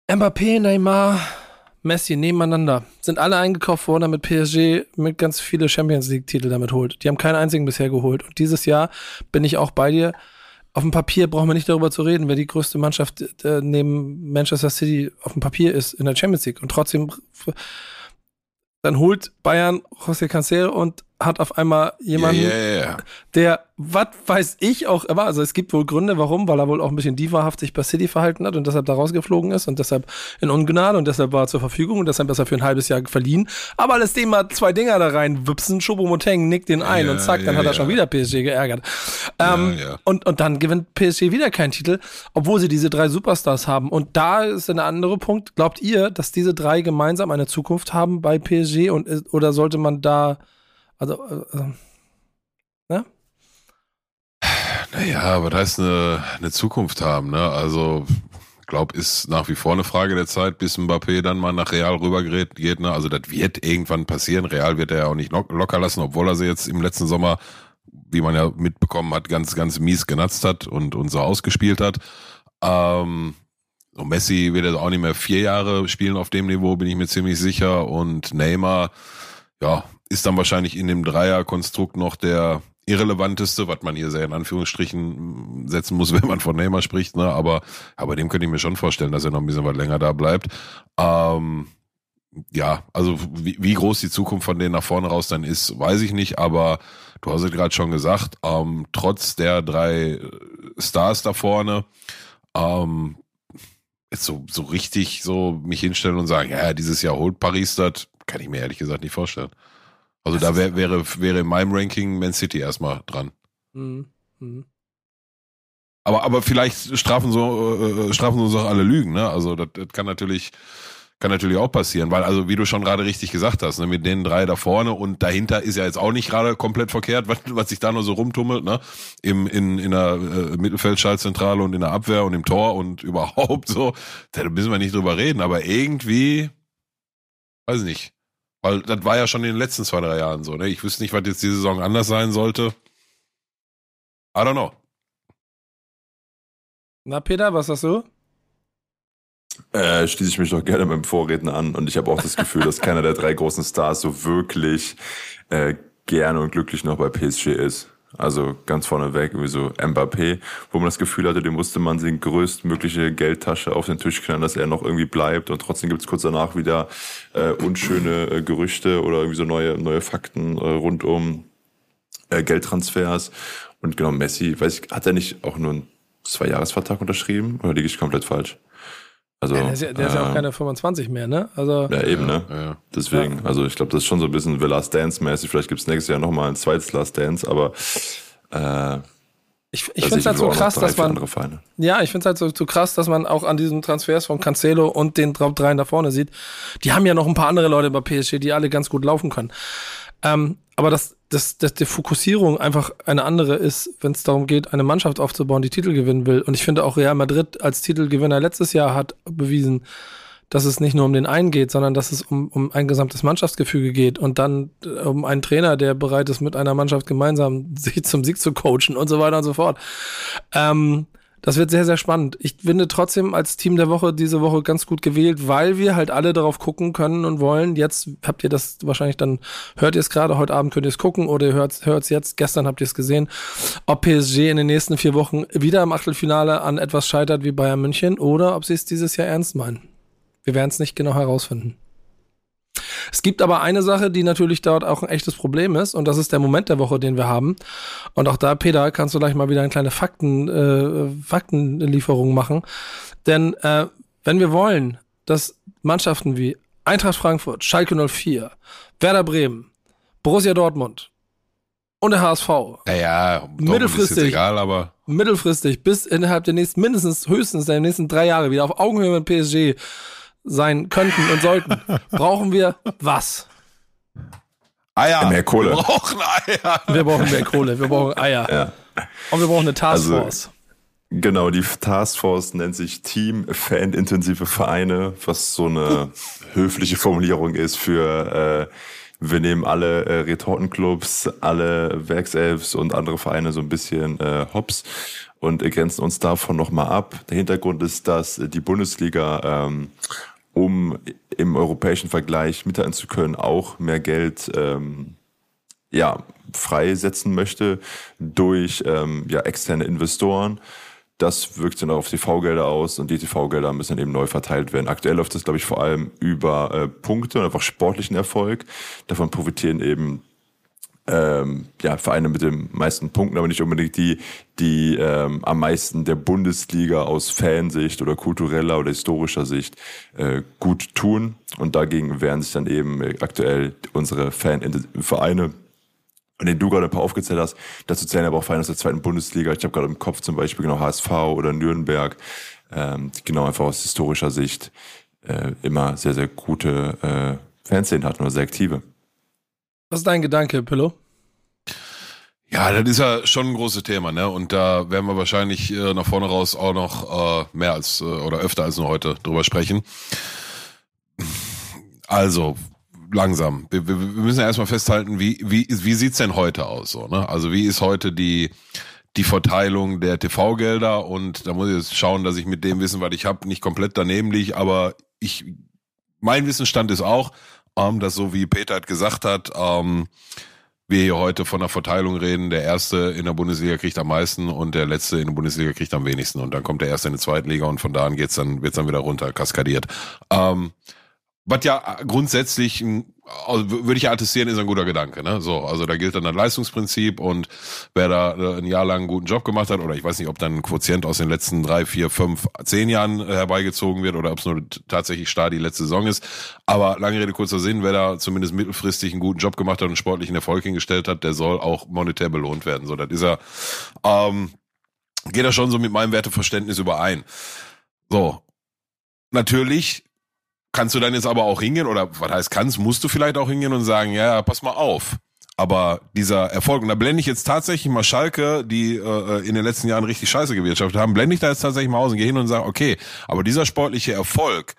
Mbappé, Neymar, Messi nebeneinander sind alle eingekauft worden, damit PSG mit ganz viele Champions League Titel damit holt. Die haben keinen einzigen bisher geholt und dieses Jahr bin ich auch bei dir. Auf dem Papier brauchen wir nicht darüber zu reden, wer die größte Mannschaft äh, neben Manchester City auf dem Papier ist in der Champions League. Und trotzdem dann holt Bayern José Cancelo und hat auf einmal jemanden, Ja, ja, ja. der, was weiß ich auch immer, also es gibt wohl Gründe, warum, weil er wohl auch ein bisschen divahaft sich bei City verhalten hat und deshalb da rausgeflogen ist und deshalb in Ungnade und deshalb war er zur Verfügung und deshalb ist er für ein halbes Jahr verliehen. Aber lässt dem mal zwei Dinger da rein wipsen, Choupo-Moteng nickt den ein und zack, dann hat er schon wieder PSG geärgert. Ähm. Und, und dann gewinnt PSG wieder keinen Titel, obwohl sie diese drei Superstars haben. Und da ist ein anderer Punkt. Glaubt ihr, dass diese drei gemeinsam eine Zukunft haben bei PSG und oder sollte man da, also, äh, äh, ne? Naja, was heißt eine, eine Zukunft haben, ne? Also, glaub, ist nach wie vor eine Frage der Zeit, bis Mbappé dann mal nach Real rübergeht, geht, ne? Also, das wird irgendwann passieren. Real wird er ja auch nicht lock- locker lassen, obwohl er sie jetzt im letzten Sommer, wie man ja mitbekommen hat, ganz, ganz mies genatzt hat und, und so ausgespielt hat. Ähm, so Messi wird er auch nicht mehr vier Jahre spielen auf dem Niveau, bin ich mir ziemlich sicher. Und Neymar, ja, ist dann wahrscheinlich in dem Dreierkonstrukt noch der irrelevanteste, was man hier sehr in Anführungsstrichen setzen muss, wenn man von Neymar spricht, ne? Aber, aber dem könnte ich mir schon vorstellen, dass er noch ein bisschen was länger da bleibt. Ähm, ja, also wie, wie groß die Zukunft von denen nach vorne raus dann ist, weiß ich nicht, aber du hast es gerade schon gesagt, ähm, trotz der drei Stars da vorne, ähm, jetzt so, so richtig so mich hinstellen und sagen, ja, dieses Jahr holt Paris das, kann ich mir ehrlich gesagt nicht vorstellen. Also da wär, wäre, wäre in meinem Ranking Man City erstmal dran. Mhm. Mhm. Aber, aber vielleicht strafen so, äh, strafen uns auch alle Lügen, ne? Also das, das kann natürlich, kann natürlich auch passieren, weil also wie du schon gerade richtig gesagt hast, ne, mit den drei da vorne und dahinter ist ja jetzt auch nicht gerade komplett verkehrt, was, was sich da nur so rumtummelt, ne? Im, in, in der äh, Mittelfeldschaltzentrale und in der Abwehr und im Tor und überhaupt so, da müssen wir nicht drüber reden, aber irgendwie, weiß ich nicht. Weil das war ja schon in den letzten zwei, drei Jahren so, ne? Ich wüsste nicht, was jetzt die Saison anders sein sollte. I don't know. Na, Peter, was sagst du? Äh, schließe ich mich doch gerne meinem Vorredner an und ich habe auch das Gefühl, dass keiner der drei großen Stars so wirklich äh, gerne und glücklich noch bei PSG ist. Also ganz vorneweg, irgendwie so Mbappé, wo man das Gefühl hatte, dem musste man die größtmögliche Geldtasche auf den Tisch knallen, dass er noch irgendwie bleibt und trotzdem gibt's kurz danach wieder äh, unschöne äh, Gerüchte oder irgendwie so neue, neue Fakten äh, rund um äh, Geldtransfers. Und genau, Messi, weiß ich, hat er nicht auch nur einen Zwei-Jahres-Vertrag unterschrieben oder liege ich komplett falsch? Also, Ja, der ist ja, der ist ja auch äh, keine 25 mehr, ne? Also, ja, eben, ne? Ja, ja. Deswegen, also ich glaube, das ist schon so ein bisschen The Last Dance-mäßig. Vielleicht gibt's nächstes Jahr nochmal ein zweites Last Dance, aber äh, ich, ich finde es halt so krass, drei, dass man, ja, ich finde es halt so, so krass, dass man auch an diesen Transfers von Cancelo und den Top dreien da vorne sieht. Die haben ja noch ein paar andere Leute bei PSG, die alle ganz gut laufen können. Ähm, aber dass, dass, dass die Fokussierung einfach eine andere ist, wenn es darum geht, eine Mannschaft aufzubauen, die Titel gewinnen will. Und ich finde auch Real Madrid als Titelgewinner letztes Jahr hat bewiesen, dass es nicht nur um den einen geht, sondern dass es um, um ein gesamtes Mannschaftsgefüge geht und dann äh, um einen Trainer, der bereit ist, mit einer Mannschaft gemeinsam sich zum Sieg zu coachen und so weiter und so fort. Ähm, das wird sehr, sehr spannend. Ich finde trotzdem als Team der Woche diese Woche ganz gut gewählt, weil wir halt alle darauf gucken können und wollen. Jetzt habt ihr das wahrscheinlich dann, hört ihr es gerade, heute Abend könnt ihr es gucken oder ihr hört es jetzt, gestern habt ihr es gesehen, ob PSG in den nächsten vier Wochen wieder im Achtelfinale an etwas scheitert wie Bayern München oder ob sie es dieses Jahr ernst meinen. Wir werden es nicht genau herausfinden. Es gibt aber eine Sache, die natürlich dort auch ein echtes Problem ist, und das ist der Moment der Woche, den wir haben. Und auch da, Peter, kannst du gleich mal wieder eine kleine Fakten, äh, Faktenlieferung machen. Denn äh, wenn wir wollen, dass Mannschaften wie Eintracht Frankfurt, Schalke 04, Werder Bremen, Borussia Dortmund und der HSV Naja, Dortmund ist Mittelfristig. egal, aber mittelfristig bis innerhalb der nächsten, mindestens höchstens der nächsten drei Jahre wieder auf Augenhöhe mit PSG sein könnten und sollten, brauchen wir was? Eier. Mehr Kohle. Wir brauchen Eier. Wir brauchen mehr Kohle, wir brauchen Eier. Ja. Und wir brauchen eine Also- Taskforce. Genau, die Taskforce nennt sich Team Fan-intensive Vereine, was so eine höfliche Formulierung ist für äh, wir nehmen alle äh, Retortenclubs, alle Werkselfs und andere Vereine so ein bisschen äh, hops und grenzen uns davon nochmal ab. Der Hintergrund ist, dass die Bundesliga, ähm, um im europäischen Vergleich mithalten zu können, auch mehr Geld ähm, ja, freisetzen möchte durch ähm, ja, externe Investoren. Das wirkt dann auch auf TV-Gelder aus und die TV-Gelder müssen dann eben neu verteilt werden. Aktuell läuft das, glaube ich, vor allem über äh, Punkte und einfach sportlichen Erfolg. Davon profitieren eben ähm, ja, Vereine mit den meisten Punkten, aber nicht unbedingt die, die ähm, am meisten der Bundesliga aus Fansicht oder kultureller oder historischer Sicht äh, gut tun. Und dagegen wehren sich dann eben aktuell unsere Fan-Vereine und den du gerade ein paar aufgezählt hast, dazu zählen aber auch Vereine aus der zweiten Bundesliga. Ich habe gerade im Kopf zum Beispiel genau HSV oder Nürnberg, ähm, die genau einfach aus historischer Sicht äh, immer sehr, sehr gute äh, Fanszenen hatten oder sehr aktive. Was ist dein Gedanke, Pillow? Ja, das ist ja schon ein großes Thema, ne? Und da werden wir wahrscheinlich äh, nach vorne raus auch noch äh, mehr als äh, oder öfter als nur heute drüber sprechen. Also, langsam. Wir, wir, müssen ja erstmal festhalten, wie, wie, wie sieht's denn heute aus? So, ne? Also wie ist heute die, die Verteilung der TV-Gelder und da muss ich jetzt schauen, dass ich mit dem Wissen, was ich habe, nicht komplett daneben liege, aber ich, mein Wissensstand ist auch, ähm, dass so wie Peter hat gesagt hat, ähm, wir hier heute von der Verteilung reden, der Erste in der Bundesliga kriegt am meisten und der Letzte in der Bundesliga kriegt am wenigsten und dann kommt der Erste in die zweite Liga und von da an geht's dann, wird's dann wieder runter, kaskadiert. Ähm, was ja grundsätzlich, also würde ich ja attestieren, ist ein guter Gedanke. Ne? So, also da gilt dann das Leistungsprinzip und wer da äh, ein Jahr lang einen guten Job gemacht hat, oder ich weiß nicht, ob dann ein Quotient aus den letzten drei, vier, fünf, zehn Jahren äh, herbeigezogen wird oder ob es nur tatsächlich starr die letzte Saison ist. Aber lange Rede, kurzer Sinn, wer da zumindest mittelfristig einen guten Job gemacht hat und sportlichen Erfolg hingestellt hat, der soll auch monetär belohnt werden. So, das ist er, ähm, geht da schon so mit meinem Werteverständnis überein. So, natürlich kannst du dann jetzt aber auch hingehen oder was heißt kannst, musst du vielleicht auch hingehen und sagen, ja, pass mal auf. Aber dieser Erfolg, und da blende ich jetzt tatsächlich mal Schalke, die äh, in den letzten Jahren richtig scheiße gewirtschaftet haben, blende ich da jetzt tatsächlich mal aus und gehe hin und sage, okay, aber dieser sportliche Erfolg,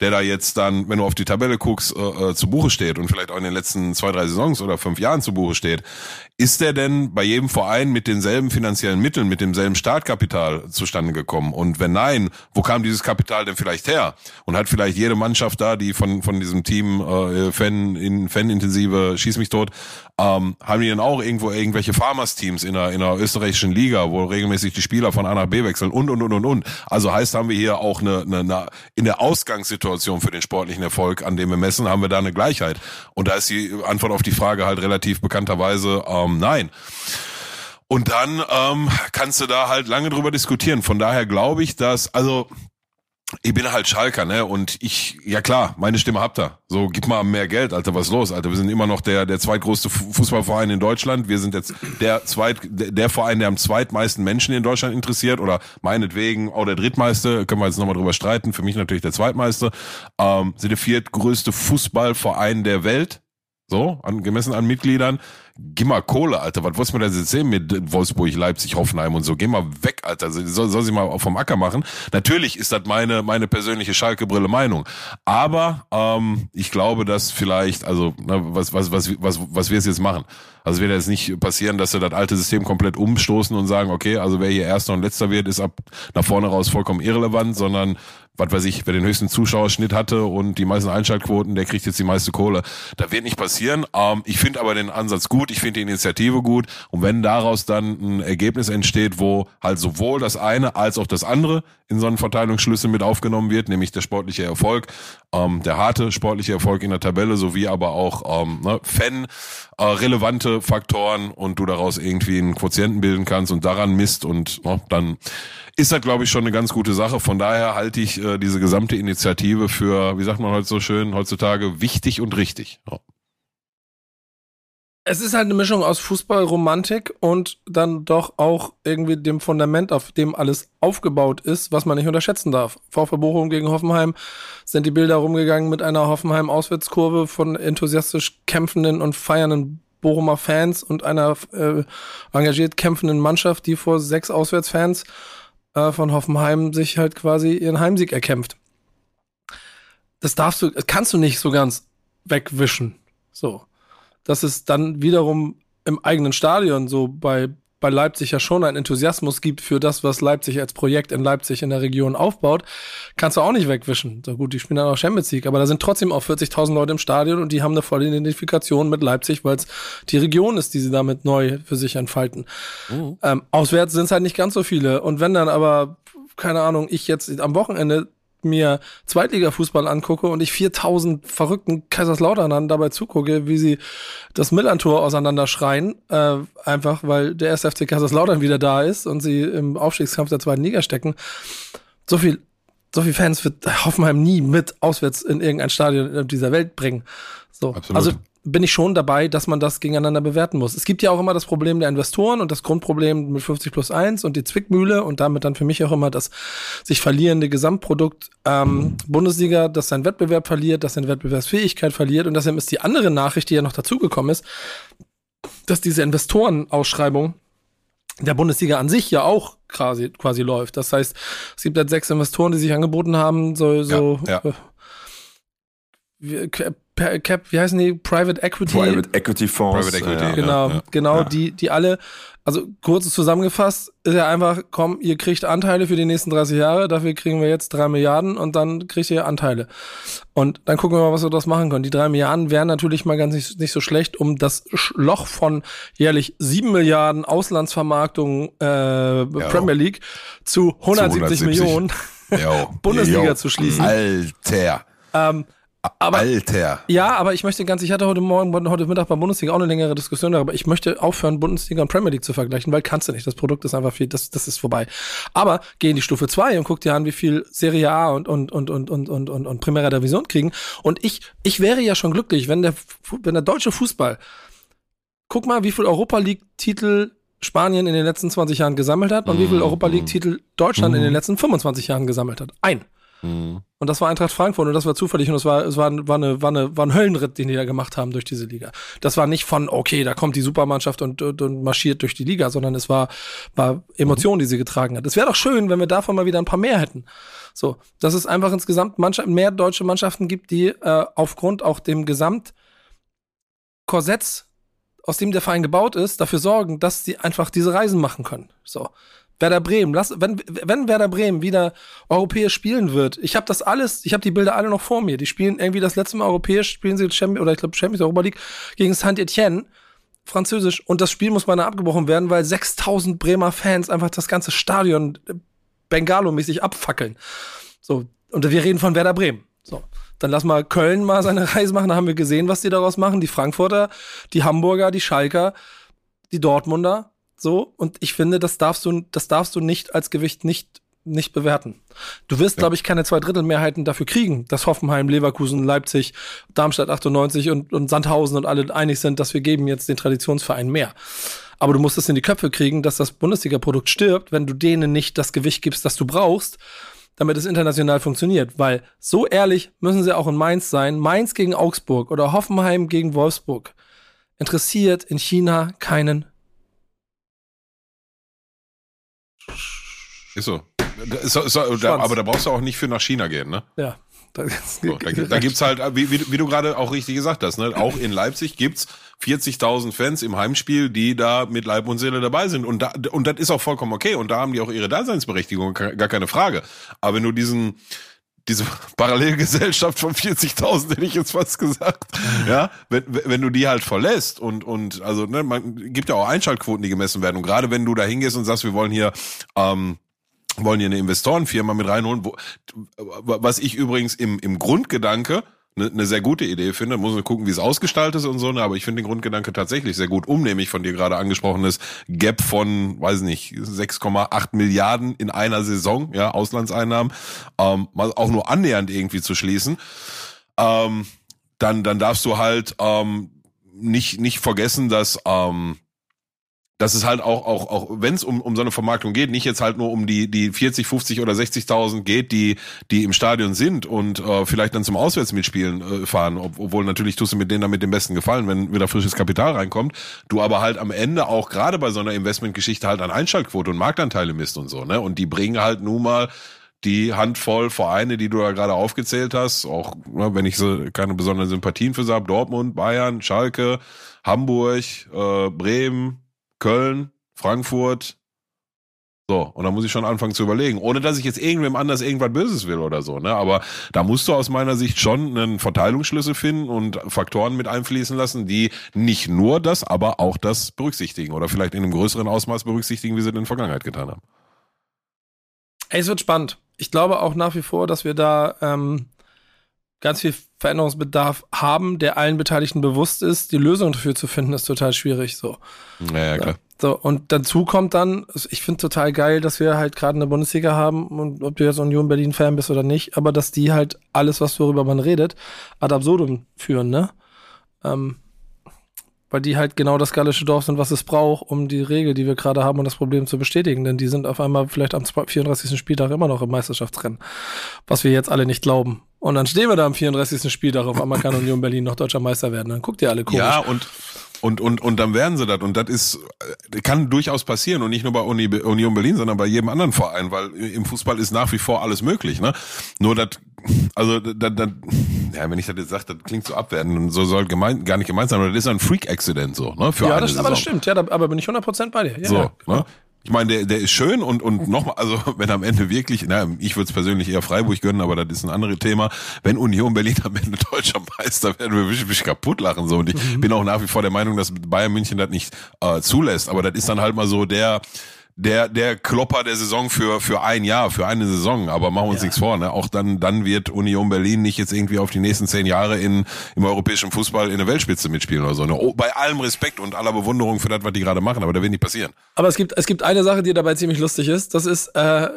der da jetzt dann, wenn du auf die Tabelle guckst, äh, äh, zu Buche steht und vielleicht auch in den letzten zwei, drei Saisons oder fünf Jahren zu Buche steht, ist der denn bei jedem Verein mit denselben finanziellen Mitteln, mit demselben Startkapital zustande gekommen? Und wenn nein, wo kam dieses Kapital denn vielleicht her? Und hat vielleicht jede Mannschaft da, die von, von diesem Team äh, Fan, in, Fan-intensive Schieß mich tot, ähm, haben die dann auch irgendwo irgendwelche Farmers-Teams in der, in der österreichischen Liga, wo regelmäßig die Spieler von A nach B wechseln und, und, und, und, und. Also heißt, haben wir hier auch eine, eine, eine in der Ausgangssituation für den sportlichen Erfolg, an dem wir messen, haben wir da eine Gleichheit. Und da ist die Antwort auf die Frage halt relativ bekannterweise, ähm, ähm, nein. Und dann ähm, kannst du da halt lange drüber diskutieren. Von daher glaube ich, dass, also ich bin halt Schalker, ne? Und ich, ja klar, meine Stimme habt ihr. So, gib mal mehr Geld, Alter, was los, Alter? Wir sind immer noch der, der zweitgrößte Fußballverein in Deutschland. Wir sind jetzt der zweit, der Verein, der am zweitmeisten Menschen in Deutschland interessiert oder meinetwegen auch der drittmeiste, können wir jetzt nochmal drüber streiten. Für mich natürlich der zweitmeiste. Ähm, sind der viertgrößte Fußballverein der Welt. So, an, gemessen an Mitgliedern. Geh mal Kohle, Alter. Was du mir da jetzt sehen mit Wolfsburg, Leipzig, Hoffenheim und so? Geh mal weg, Alter. Soll, soll sie mal vom Acker machen? Natürlich ist das meine, meine persönliche Schalke-Brille Meinung. Aber ähm, ich glaube, dass vielleicht, also, na, was, was, was, was, was wir jetzt machen. Also es wird jetzt nicht passieren, dass wir das alte System komplett umstoßen und sagen, okay, also wer hier Erster und Letzter wird, ist ab nach vorne raus vollkommen irrelevant, sondern was weiß ich, wer den höchsten Zuschauerschnitt hatte und die meisten Einschaltquoten, der kriegt jetzt die meiste Kohle. Da wird nicht passieren. Ähm, ich finde aber den Ansatz gut, ich finde die Initiative gut und wenn daraus dann ein Ergebnis entsteht, wo halt sowohl das eine als auch das andere in so einen Verteilungsschlüssel mit aufgenommen wird, nämlich der sportliche Erfolg, ähm, der harte sportliche Erfolg in der Tabelle sowie aber auch ähm, ne, Fan äh, Faktoren und du daraus irgendwie einen Quotienten bilden kannst und daran misst und ne, dann ist das, glaube ich, schon eine ganz gute Sache. Von daher halte ich äh, diese gesamte Initiative für, wie sagt man heute so schön, heutzutage wichtig und richtig. Ja. Es ist halt eine Mischung aus Fußballromantik und dann doch auch irgendwie dem Fundament, auf dem alles aufgebaut ist, was man nicht unterschätzen darf. VfB Bochum gegen Hoffenheim sind die Bilder rumgegangen mit einer Hoffenheim-Auswärtskurve von enthusiastisch kämpfenden und feiernden Bochumer Fans und einer äh, engagiert kämpfenden Mannschaft, die vor sechs Auswärtsfans äh, von Hoffenheim sich halt quasi ihren Heimsieg erkämpft. Das darfst du, kannst du nicht so ganz wegwischen. So. Dass es dann wiederum im eigenen Stadion so bei, bei Leipzig ja schon einen Enthusiasmus gibt für das, was Leipzig als Projekt in Leipzig in der Region aufbaut, kannst du auch nicht wegwischen. So gut, die spielen dann auch Champions League, aber da sind trotzdem auch 40.000 Leute im Stadion und die haben eine volle Identifikation mit Leipzig, weil es die Region ist, die sie damit neu für sich entfalten. Mhm. Ähm, auswärts sind es halt nicht ganz so viele und wenn dann aber keine Ahnung, ich jetzt am Wochenende mir Zweitliga-Fußball angucke und ich 4000 verrückten Kaiserslauternern dabei zugucke, wie sie das Millantor auseinanderschreien, äh, einfach weil der SFC Kaiserslautern wieder da ist und sie im Aufstiegskampf der zweiten Liga stecken. So viel, so viel Fans wird Hoffenheim nie mit auswärts in irgendein Stadion dieser Welt bringen. So. Absolut. Also bin ich schon dabei, dass man das gegeneinander bewerten muss. Es gibt ja auch immer das Problem der Investoren und das Grundproblem mit 50 plus 1 und die Zwickmühle und damit dann für mich auch immer das sich verlierende Gesamtprodukt ähm, Bundesliga, das seinen Wettbewerb verliert, das seine Wettbewerbsfähigkeit verliert und deshalb ist die andere Nachricht, die ja noch dazugekommen ist, dass diese Investorenausschreibung der Bundesliga an sich ja auch quasi, quasi läuft. Das heißt, es gibt halt sechs Investoren, die sich angeboten haben, so, so ja, ja. Cap, wie heißen die? Private Equity. Private Equity Fonds. Private Equity, ja, genau, ja, genau, ja. die, die alle, also kurz zusammengefasst, ist ja einfach, komm, ihr kriegt Anteile für die nächsten 30 Jahre, dafür kriegen wir jetzt drei Milliarden und dann kriegt ihr Anteile. Und dann gucken wir mal, was wir daraus machen können. Die drei Milliarden wären natürlich mal ganz nicht, nicht so schlecht, um das Loch von jährlich sieben Milliarden Auslandsvermarktung äh, Premier League zu 170, zu 170. Millionen Bundesliga zu schließen. Alter. Ähm, aber, Alter. Ja, aber ich möchte ganz, ich hatte heute Morgen, heute Mittag bei Bundesliga auch eine längere Diskussion darüber. Ich möchte aufhören, Bundesliga und Premier League zu vergleichen, weil kannst du nicht. Das Produkt ist einfach viel, das, das ist vorbei. Aber geh in die Stufe 2 und guck dir an, wie viel Serie A und, und, und, und, und, und, und, und Primera Division kriegen. Und ich, ich wäre ja schon glücklich, wenn der, wenn der deutsche Fußball, guck mal, wie viel Europa League Titel Spanien in den letzten 20 Jahren gesammelt hat und wie viel mhm. Europa League Titel Deutschland in den mhm. letzten 25 Jahren gesammelt hat. Ein. Mhm. Und das war Eintracht Frankfurt und das war zufällig und es war, es war, war, eine, war, eine, war ein Höllenritt, den die da gemacht haben durch diese Liga. Das war nicht von, okay, da kommt die Supermannschaft und, und, und marschiert durch die Liga, sondern es war, war Emotion, die sie getragen hat. Es wäre doch schön, wenn wir davon mal wieder ein paar mehr hätten. So, dass es einfach insgesamt Mannschaft, mehr deutsche Mannschaften gibt, die äh, aufgrund auch dem Gesamtkorsetts, aus dem der Verein gebaut ist, dafür sorgen, dass sie einfach diese Reisen machen können. So. Werder Bremen, lass, wenn, wenn Werder Bremen wieder europäisch spielen wird, ich habe das alles, ich habe die Bilder alle noch vor mir. Die spielen irgendwie das letzte Mal europäisch, spielen sie Champions, oder ich glaube Champions Europa League gegen Saint-Etienne, französisch. Und das Spiel muss mal abgebrochen werden, weil 6000 Bremer Fans einfach das ganze Stadion äh, Bengalo-mäßig abfackeln. So, und wir reden von Werder Bremen. So. Dann lass mal Köln mal seine Reise machen. Da haben wir gesehen, was die daraus machen. Die Frankfurter, die Hamburger, die Schalker, die Dortmunder. So, und ich finde, das darfst du, das darfst du nicht als Gewicht nicht, nicht bewerten. Du wirst, ja. glaube ich, keine Zweidrittelmehrheiten dafür kriegen, dass Hoffenheim, Leverkusen, Leipzig, Darmstadt 98 und, und Sandhausen und alle einig sind, dass wir geben jetzt den Traditionsverein mehr. Aber du musst es in die Köpfe kriegen, dass das Bundesliga-Produkt stirbt, wenn du denen nicht das Gewicht gibst, das du brauchst, damit es international funktioniert. Weil so ehrlich müssen sie auch in Mainz sein. Mainz gegen Augsburg oder Hoffenheim gegen Wolfsburg interessiert in China keinen Ist so. so, so da, aber da brauchst du auch nicht für nach China gehen, ne? Ja. Da, so, da, da gibt's halt, wie, wie, wie du gerade auch richtig gesagt hast, ne? auch in Leipzig gibt's 40.000 Fans im Heimspiel, die da mit Leib und Seele dabei sind. Und, da, und das ist auch vollkommen okay. Und da haben die auch ihre Daseinsberechtigung, gar keine Frage. Aber wenn du diesen, diese Parallelgesellschaft von 40.000, hätte ich jetzt fast gesagt, ja, wenn, wenn du die halt verlässt und, und, also, ne, man gibt ja auch Einschaltquoten, die gemessen werden. Und gerade wenn du da hingehst und sagst, wir wollen hier, ähm, wollen hier eine Investorenfirma mit reinholen, wo, was ich übrigens im, im Grundgedanke eine ne sehr gute Idee finde. Muss man gucken, wie es ausgestaltet ist und so, ne? aber ich finde den Grundgedanke tatsächlich sehr gut, um nämlich von dir gerade angesprochenes Gap von, weiß nicht, 6,8 Milliarden in einer Saison, ja, Auslandseinnahmen, ähm, mal auch nur annähernd irgendwie zu schließen. Ähm, dann, dann darfst du halt ähm, nicht, nicht vergessen, dass ähm, dass es halt auch, auch, auch wenn es um, um so eine Vermarktung geht, nicht jetzt halt nur um die, die 40, 50 oder 60.000 geht, die, die im Stadion sind und äh, vielleicht dann zum Auswärtsmitspielen äh, fahren, ob, obwohl natürlich tust du mit denen damit den besten Gefallen, wenn wieder frisches Kapital reinkommt, du aber halt am Ende auch gerade bei so einer Investmentgeschichte halt an Einschaltquote und Marktanteile misst und so, ne? Und die bringen halt nun mal die Handvoll Vereine, die du da gerade aufgezählt hast, auch ne, wenn ich so keine besonderen Sympathien für sie habe, Dortmund, Bayern, Schalke, Hamburg, äh, Bremen, Köln, Frankfurt. So, und da muss ich schon anfangen zu überlegen, ohne dass ich jetzt irgendwem anders irgendwas Böses will oder so, ne? Aber da musst du aus meiner Sicht schon einen Verteilungsschlüssel finden und Faktoren mit einfließen lassen, die nicht nur das, aber auch das berücksichtigen oder vielleicht in einem größeren Ausmaß berücksichtigen, wie sie in der Vergangenheit getan haben. Ey, es wird spannend. Ich glaube auch nach wie vor, dass wir da ähm, ganz viel Veränderungsbedarf haben, der allen Beteiligten bewusst ist. Die Lösung dafür zu finden, ist total schwierig. So. Ja, ja klar. So, und dazu kommt dann, ich finde total geil, dass wir halt gerade eine Bundesliga haben und ob du jetzt Union Berlin Fan bist oder nicht, aber dass die halt alles, was worüber man redet, ad absurdum führen, ne? Ähm, weil die halt genau das gallische Dorf sind, was es braucht, um die Regel, die wir gerade haben, und das Problem zu bestätigen. Denn die sind auf einmal vielleicht am 34. Spieltag immer noch im Meisterschaftsrennen, was wir jetzt alle nicht glauben. Und dann stehen wir da am 34. Spieltag, auf einmal kann Union Berlin noch deutscher Meister werden. Dann guckt ihr alle komisch. Ja, und und, und, und dann werden sie das. Und das ist, äh, kann durchaus passieren. Und nicht nur bei Uni, Union Berlin, sondern bei jedem anderen Verein, weil im Fußball ist nach wie vor alles möglich. Ne? Nur das, also das, das, ja, wenn ich das jetzt sage, das klingt so abwertend. Und so soll gemein, gar nicht gemeint sein, aber das ist ein Freak-Accident so, ne? Für ja, das, aber das stimmt, ja, da, aber bin ich 100% bei dir. Ja, so, ja, ne? Ich meine, der, der ist schön und, und nochmal, also wenn am Ende wirklich, na, ich würde es persönlich eher Freiburg gönnen, aber das ist ein anderes Thema. Wenn Union Berlin am Ende deutscher Meister werden, wir mich, mich kaputt lachen. So. Und ich mhm. bin auch nach wie vor der Meinung, dass Bayern München das nicht äh, zulässt. Aber das ist dann halt mal so der, der, der Klopper der Saison für, für ein Jahr, für eine Saison. Aber machen wir uns ja. nichts vor, ne? Auch dann, dann wird Union Berlin nicht jetzt irgendwie auf die nächsten zehn Jahre in, im europäischen Fußball in der Weltspitze mitspielen oder so. Ne? Oh, bei allem Respekt und aller Bewunderung für das, was die gerade machen, aber da wird nicht passieren. Aber es gibt, es gibt eine Sache, die dabei ziemlich lustig ist. Das ist, äh,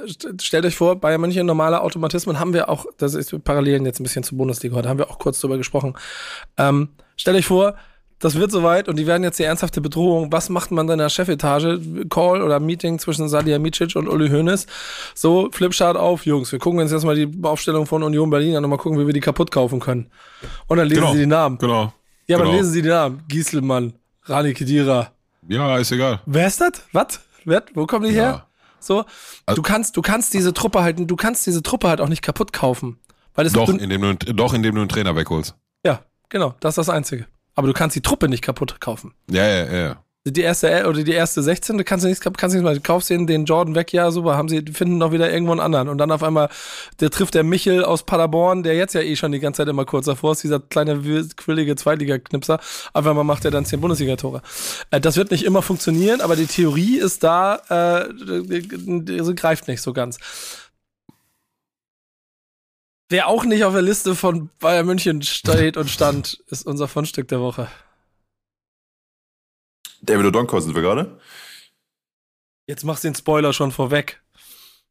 stellt euch vor, bei manchen normale Automatismen haben wir auch, das ist Parallelen jetzt ein bisschen zur Bundesliga heute, haben wir auch kurz drüber gesprochen. Ähm, stellt euch vor, das wird soweit und die werden jetzt die ernsthafte Bedrohung. Was macht man denn in der Chefetage? Call oder Meeting zwischen Sadia Micic und Uli Hoeneß. So, Flipchart auf, Jungs. Wir gucken uns jetzt mal die Aufstellung von Union Berlin an und mal gucken, wie wir die kaputt kaufen können. Und dann lesen genau, sie die Namen. Genau. Ja, aber genau. lesen sie die Namen. Gieselmann, Rani Kedira. Ja, ist egal. Wer ist das? Was? Wo kommen die ja. her? So, also, du kannst, du kannst diese Truppe halt, du kannst diese Truppe halt auch nicht kaputt kaufen. Weil es doch, indem du, doch, indem du einen Trainer wegholst. Ja, genau, das ist das Einzige. Aber du kannst die Truppe nicht kaputt kaufen. Ja, ja, ja. Die erste oder die erste 16, kannst du nicht, kannst du nicht mal, du kaufst den, den Jordan weg, ja, super, haben sie, finden noch wieder irgendwo einen anderen. Und dann auf einmal, der trifft der Michel aus Paderborn, der jetzt ja eh schon die ganze Zeit immer kurz davor ist, dieser kleine, quillige Zweitliga-Knipser. Auf einmal macht er dann zehn Bundesliga-Tore. Äh, das wird nicht immer funktionieren, aber die Theorie ist da, äh, greift nicht so ganz. Wer auch nicht auf der Liste von Bayern München steht und stand, ist unser Fundstück der Woche. David O'Donkor sind wir gerade. Jetzt machst du den Spoiler schon vorweg.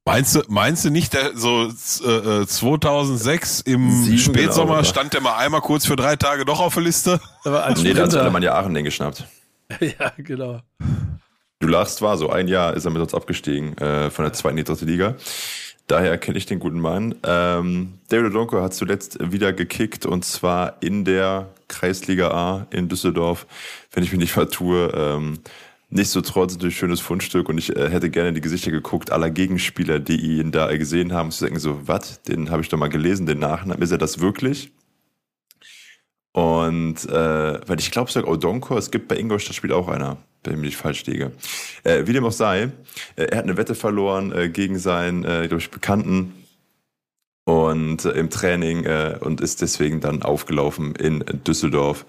Meinst du, meinst du nicht, der so äh, 2006 im Sieben Spätsommer genau, stand der mal einmal kurz für drei Tage doch auf der Liste? Aber als nee, da hat man ja Aachen den geschnappt. ja, genau. Du lachst, war so ein Jahr ist er mit uns abgestiegen äh, von der zweiten in die dritte Liga. Daher kenne ich den guten Mann. Ähm, David Odonko hat zuletzt wieder gekickt und zwar in der Kreisliga A in Düsseldorf, wenn ich mich nicht vertue. Ähm, Nichtsdestotrotz natürlich schönes Fundstück und ich äh, hätte gerne die Gesichter geguckt aller Gegenspieler, die ihn da gesehen haben. Zu denken so, was? Den habe ich doch mal gelesen, den Nachnamen. Ist er das wirklich? Und äh, weil ich glaube, sogar Odonko, es gibt bei Ingolstadt spielt auch einer wenn ich mich falsch liege. Äh, wie dem auch sei, äh, er hat eine Wette verloren äh, gegen seinen, äh, glaube ich, Bekannten und äh, im Training äh, und ist deswegen dann aufgelaufen in Düsseldorf.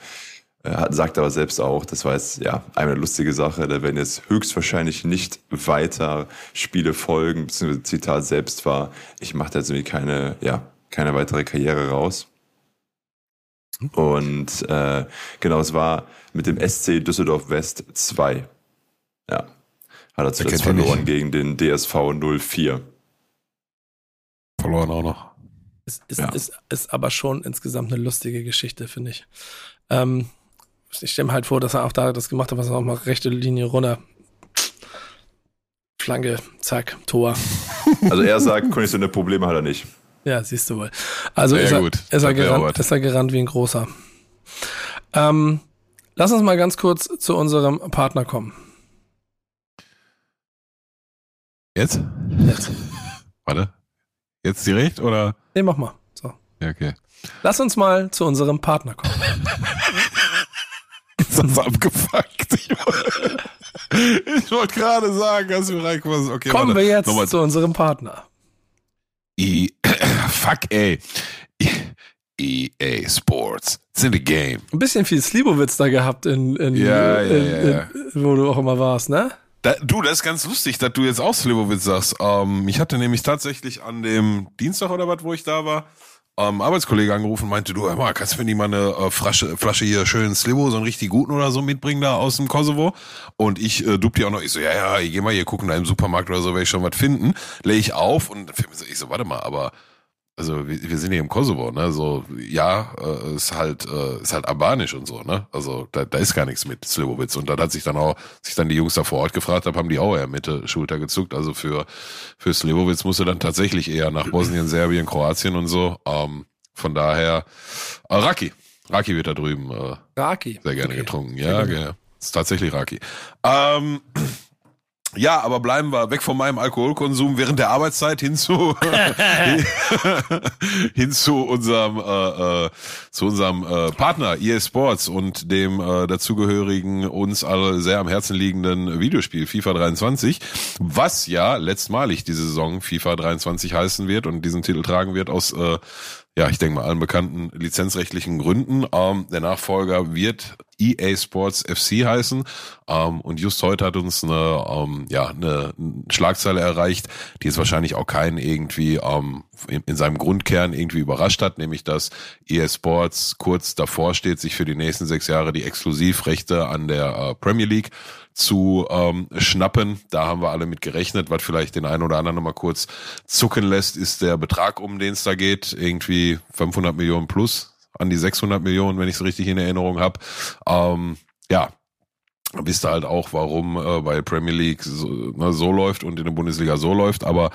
Hat, sagt aber selbst auch, das war jetzt ja eine lustige Sache, da werden jetzt höchstwahrscheinlich nicht weiter Spiele folgen, beziehungsweise Zitat selbst war, ich mache da jetzt irgendwie keine, ja, keine weitere Karriere raus. Und äh, genau, es war mit dem SC Düsseldorf West 2. Ja. Hat er zuletzt verloren gegen den DSV 04. Verloren auch noch. Ist, ist, ja. ist, ist aber schon insgesamt eine lustige Geschichte, finde ich. Ähm, ich stelle mir halt vor, dass er auch da das gemacht hat, was er auch mal rechte Linie runter Flanke, zack, Tor. Also er sagt, konditionelle Probleme hat er nicht. Ja, siehst du wohl. Also ist er, gut. Ist, er gerannt, ist er gerannt wie ein großer. Ähm, lass uns mal ganz kurz zu unserem Partner kommen. Jetzt? Jetzt. Warte. Jetzt direkt oder? Nee, mach mal. So. Ja, okay. Lass uns mal zu unserem Partner kommen. Ist das abgefuckt? Ich wollte gerade sagen, dass wir reinkommen. Okay, Kommen warte. wir jetzt Nochmal. zu unserem Partner. E Fuck, ey. EA Sports. It's in the game. Ein bisschen viel Slibowitz da gehabt, in, in, Ja, ja, in, ja, wo du auch immer warst, ne? Da, du, das ist ganz lustig, dass du jetzt auch Slivovitz sagst. Ähm, ich hatte nämlich tatsächlich an dem Dienstag oder was, wo ich da war, ähm, Arbeitskollege angerufen und meinte, du, hör mal, kannst du mir nicht mal eine äh, Flasche, Flasche hier schön Slivo, so einen richtig guten oder so mitbringen da aus dem Kosovo? Und ich äh, dup die auch noch, ich so, ja, ja, ich geh mal hier gucken, da im Supermarkt oder so, werde ich schon was finden. Lege ich auf und ich so, warte mal, aber also wir, wir sind hier im Kosovo, ne? So ja, äh, ist halt äh, ist halt albanisch und so, ne? Also da, da ist gar nichts mit Slivovitz und dann hat sich dann auch sich dann die Jungs da vor Ort gefragt, haben, haben die auch eher Mitte Schulter gezuckt. Also für für Slivovitz musste dann tatsächlich eher nach Bosnien, Serbien, Kroatien und so. Ähm, von daher äh, Raki, Raki wird da drüben äh, Raki. sehr gerne Okay. getrunken. Ja, ja. Ist tatsächlich Raki. Ähm, ja, aber bleiben wir weg von meinem Alkoholkonsum während der Arbeitszeit hin zu hin zu unserem äh, äh, zu unserem äh, Partner EA Sports und dem äh, dazugehörigen uns alle sehr am Herzen liegenden Videospiel FIFA 23, was ja letztmalig diese Saison FIFA 23 heißen wird und diesen Titel tragen wird aus äh, ja, ich denke mal allen bekannten lizenzrechtlichen Gründen. Ähm, der Nachfolger wird EA Sports FC heißen. Ähm, und just heute hat uns eine, ähm, ja, eine Schlagzeile erreicht, die jetzt wahrscheinlich auch keinen irgendwie ähm, in, in seinem Grundkern irgendwie überrascht hat, nämlich dass EA Sports kurz davor steht, sich für die nächsten sechs Jahre die Exklusivrechte an der äh, Premier League zu ähm, schnappen. Da haben wir alle mit gerechnet. Was vielleicht den einen oder anderen nochmal kurz zucken lässt, ist der Betrag, um den es da geht. Irgendwie 500 Millionen plus an die 600 Millionen, wenn ich es richtig in Erinnerung habe. Ähm, ja, wisst ihr halt auch, warum äh, bei Premier League so, ne, so läuft und in der Bundesliga so läuft. Aber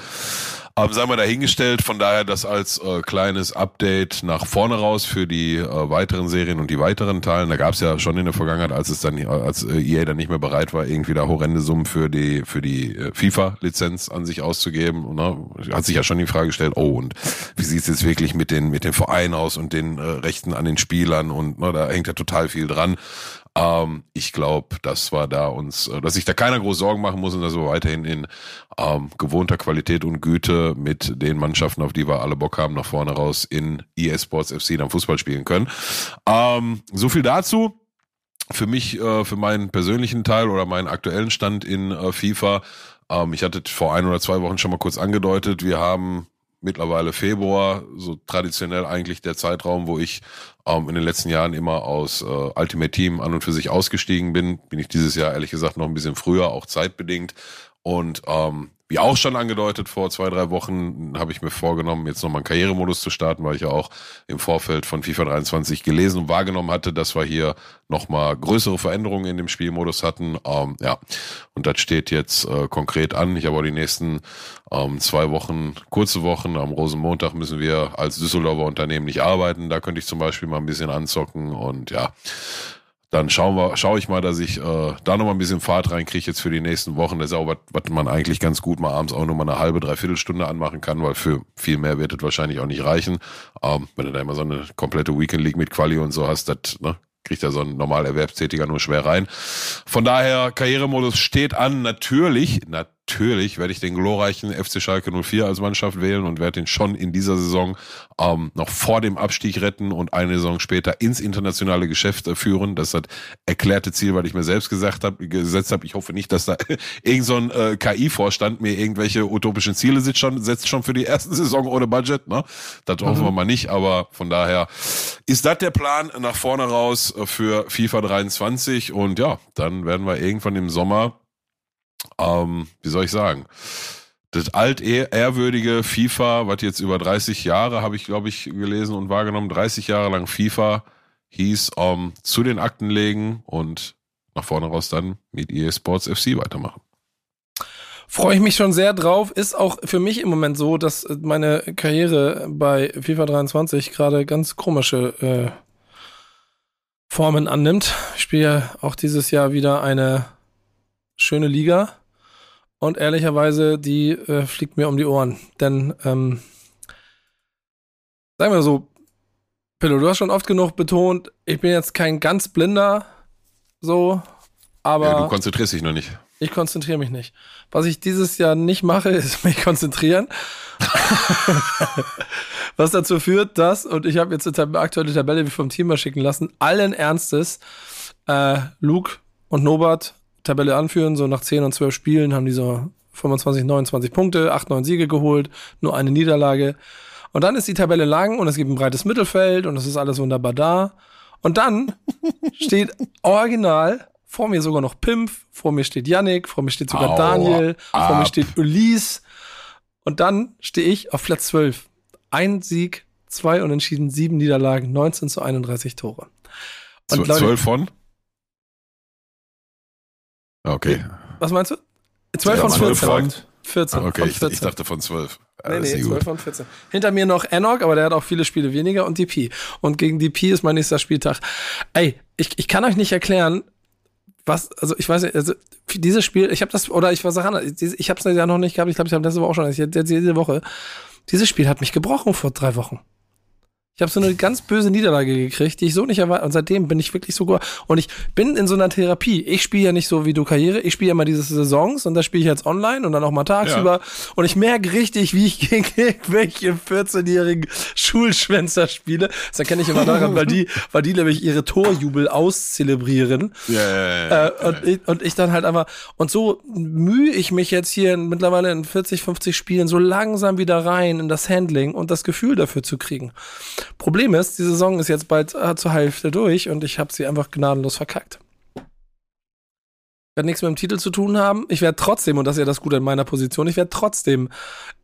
ähm, sei mal dahingestellt, von daher das als äh, kleines Update nach vorne raus für die äh, weiteren Serien und die weiteren Teilen. Da gab es ja schon in der Vergangenheit, als es dann, äh, als äh, EA dann nicht mehr bereit war, irgendwie da horrende Summen für die für die äh, FIFA-Lizenz an sich auszugeben. Ne? Hat sich ja schon die Frage gestellt, oh und wie sieht's jetzt wirklich mit den mit den Vereinen aus und den äh, Rechten an den Spielern und ne, da hängt ja total viel dran. Ähm, ich glaube, dass wir da uns, äh, dass sich da keiner groß Sorgen machen muss und dass wir weiterhin in ähm, gewohnter Qualität und Güte mit den Mannschaften, auf die wir alle Bock haben, nach vorne raus in EA Sports FC dann Fußball spielen können. Ähm, so viel dazu. Für mich, äh, für meinen persönlichen Teil oder meinen aktuellen Stand in äh, FIFA. Ähm, ich hatte vor ein oder zwei Wochen schon mal kurz angedeutet, wir haben mittlerweile Februar, so traditionell eigentlich der Zeitraum, wo ich ähm, in den letzten Jahren immer aus äh, Ultimate Team an und für sich ausgestiegen bin. Bin ich dieses Jahr ehrlich gesagt noch ein bisschen früher, auch zeitbedingt. Und ähm, wie auch schon angedeutet, vor zwei, drei Wochen habe ich mir vorgenommen, jetzt nochmal einen Karrieremodus zu starten, weil ich ja auch im Vorfeld von FIFA 23 gelesen und wahrgenommen hatte, dass wir hier nochmal größere Veränderungen in dem Spielmodus hatten. Ähm, ja, und das steht jetzt äh, konkret an. Ich habe auch die nächsten ähm, zwei Wochen, kurze Wochen. Am Rosenmontag müssen wir als Düsseldorfer Unternehmen nicht arbeiten. Da könnte ich zum Beispiel mal ein bisschen anzocken und ja, dann schauen wir, schaue ich mal, dass ich äh, da noch mal ein bisschen Fahrt reinkriege jetzt für die nächsten Wochen. Das ist auch was, was man eigentlich ganz gut mal abends auch noch mal eine halbe, dreiviertel Stunde anmachen kann, weil für viel mehr wird es wahrscheinlich auch nicht reichen. Ähm, wenn du da immer so eine komplette Weekend League mit Quali und so hast, das ne, kriegt ja so ein normal Erwerbstätiger nur schwer rein. Von daher, Karrieremodus steht an. Natürlich, natürlich werde ich den glorreichen FC Schalke 04 als Mannschaft wählen und werde ihn schon in dieser Saison ähm, noch vor dem Abstieg retten und eine Saison später ins internationale Geschäft äh, führen. Das ist das erklärte Ziel, weil ich mir selbst gesagt habe, gesetzt habe. Ich hoffe nicht, dass da irgend so ein äh, KI-Vorstand mir irgendwelche utopischen Ziele setzt schon, setzt schon für die erste Saison ohne Budget. Ne? Das hoffen wir mal nicht, aber von daher ist das der Plan nach vorne raus äh, für FIFA 23 und ja, dann werden wir irgendwann im Sommer, ähm, wie soll ich sagen, das altehrwürdige FIFA, was jetzt über 30 Jahre, habe ich glaube ich gelesen und wahrgenommen, 30 Jahre lang FIFA hieß, ähm, zu den Akten legen und nach vorne raus dann mit EA Sports FC weitermachen. Freue ich mich schon sehr drauf. Ist auch für mich im Moment so, dass meine Karriere bei FIFA 23 gerade ganz komische äh, Formen annimmt. Ich spiele auch dieses Jahr wieder eine schöne Liga. Und ehrlicherweise, die äh, fliegt mir um die Ohren. Denn, ähm, sagen wir so, Pillow, du hast schon oft genug betont, ich bin jetzt kein ganz blinder, so, aber. Ja, du konzentrierst dich noch nicht. Ich konzentriere mich nicht. Was ich dieses Jahr nicht mache, ist mich konzentrieren. Was dazu führt, dass, und ich habe jetzt eine aktuelle Tabelle wie vom Team mal schicken lassen, allen Ernstes äh, Luke und Norbert Tabelle anführen, so nach 10 und 12 Spielen haben die so 25, 29 Punkte, 8, 9 Siege geholt, nur eine Niederlage. Und dann ist die Tabelle lang und es gibt ein breites Mittelfeld und es ist alles wunderbar da. Und dann steht original vor mir sogar noch Pimpf, vor mir steht Yannick, vor mir steht sogar Au, Daniel, ab. vor mir steht Ulysse. Und dann stehe ich auf Platz 12. Ein Sieg, zwei Unentschieden, sieben Niederlagen, 19 zu 31 Tore. Und 12 von? Okay. Was meinst du? 12 von 14. Von 14. Okay, von 14. Ich, ich, dachte von 12. Nee, nee, 12 von 14. Hinter mir noch Enoch, aber der hat auch viele Spiele weniger und DP. Und gegen DP ist mein nächster Spieltag. Ey, ich, ich kann euch nicht erklären, was, also ich weiß nicht, also dieses Spiel, ich habe das, oder ich war Sachen, ich habe es ja noch nicht gehabt, ich glaube, ich habe letzte Woche auch schon, ich, diese Woche, dieses Spiel hat mich gebrochen vor drei Wochen. Ich habe so eine ganz böse Niederlage gekriegt, die ich so nicht erwartet. Und seitdem bin ich wirklich so gut. Und ich bin in so einer Therapie. Ich spiele ja nicht so wie du Karriere. Ich spiele ja mal diese Saisons und da spiele ich jetzt online und dann auch mal tagsüber. Ja. Und ich merke richtig, wie ich gegen irgendwelche 14-jährigen Schulschwänzer spiele. Das erkenne ich immer daran, weil die, weil die nämlich ihre Torjubel auszelebrieren. Ja, ja, ja, äh, und, ich, und ich dann halt einfach. Und so mühe ich mich jetzt hier mittlerweile in 40, 50 Spielen so langsam wieder rein in das Handling und das Gefühl dafür zu kriegen. Problem ist, die Saison ist jetzt bald äh, zur Hälfte durch und ich habe sie einfach gnadenlos verkackt. Werde nichts mit dem Titel zu tun haben. Ich werde trotzdem, und das ist ja das Gute in meiner Position, ich werde trotzdem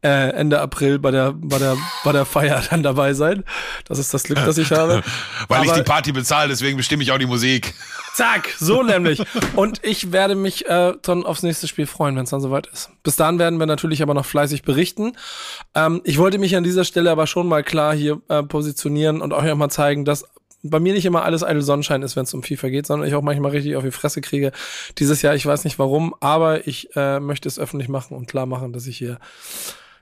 äh, Ende April bei der, bei, der, bei der Feier dann dabei sein. Das ist das Glück, das ich habe. Weil Aber, ich die Party bezahle, deswegen bestimme ich auch die Musik. Zack, so nämlich. Und ich werde mich äh, dann aufs nächste Spiel freuen, wenn es dann soweit ist. Bis dahin werden wir natürlich aber noch fleißig berichten. Ähm, ich wollte mich an dieser Stelle aber schon mal klar hier äh, positionieren und euch auch mal zeigen, dass bei mir nicht immer alles eitel Sonnenschein ist, wenn es um FIFA geht, sondern ich auch manchmal richtig auf die Fresse kriege. Dieses Jahr, ich weiß nicht warum, aber ich äh, möchte es öffentlich machen und klar machen, dass ich hier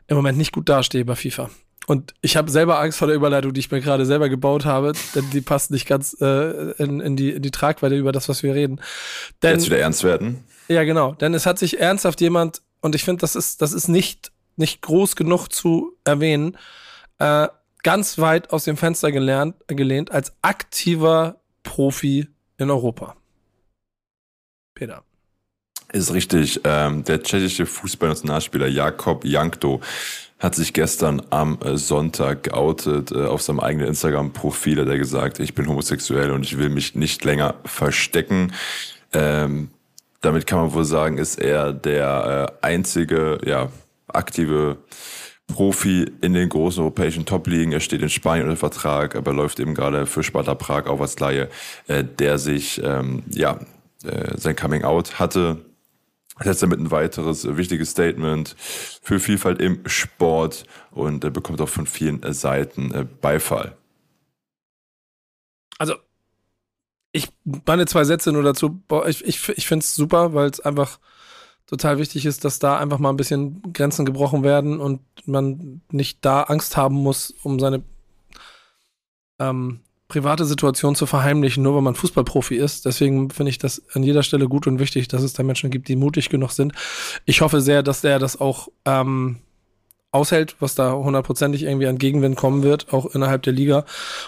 im Moment nicht gut dastehe bei FIFA. Und ich habe selber Angst vor der Überleitung, die ich mir gerade selber gebaut habe, denn die passt nicht ganz äh, in, in, die, in die Tragweite über das, was wir reden. Denn, Jetzt wieder ernst werden. Ja, genau. Denn es hat sich ernsthaft jemand, und ich finde, das ist, das ist nicht, nicht groß genug zu erwähnen, äh, ganz weit aus dem Fenster gelernt, gelehnt als aktiver Profi in Europa. Peter. Ist richtig. Ähm, der tschechische Fußballnationalspieler Jakob Jankto hat sich gestern am äh, Sonntag geoutet äh, auf seinem eigenen Instagram-Profil. Hat er gesagt, ich bin homosexuell und ich will mich nicht länger verstecken. Ähm, damit kann man wohl sagen, ist er der äh, einzige ja, aktive Profi in den großen europäischen Top-Ligen. Er steht in Spanien unter Vertrag, aber läuft eben gerade für Sparta Prag auf als Laie, äh, der sich ähm, ja äh, sein Coming Out hatte setzt damit ein weiteres wichtiges Statement für Vielfalt im Sport und äh, bekommt auch von vielen äh, Seiten äh, Beifall. Also, ich meine zwei Sätze nur dazu. Ich, ich, ich finde es super, weil es einfach total wichtig ist, dass da einfach mal ein bisschen Grenzen gebrochen werden und man nicht da Angst haben muss, um seine ähm, private Situation zu verheimlichen, nur weil man Fußballprofi ist. Deswegen finde ich das an jeder Stelle gut und wichtig, dass es da Menschen gibt, die mutig genug sind. Ich hoffe sehr, dass der das auch ähm, aushält, was da hundertprozentig irgendwie an Gegenwind kommen wird, auch innerhalb der Liga.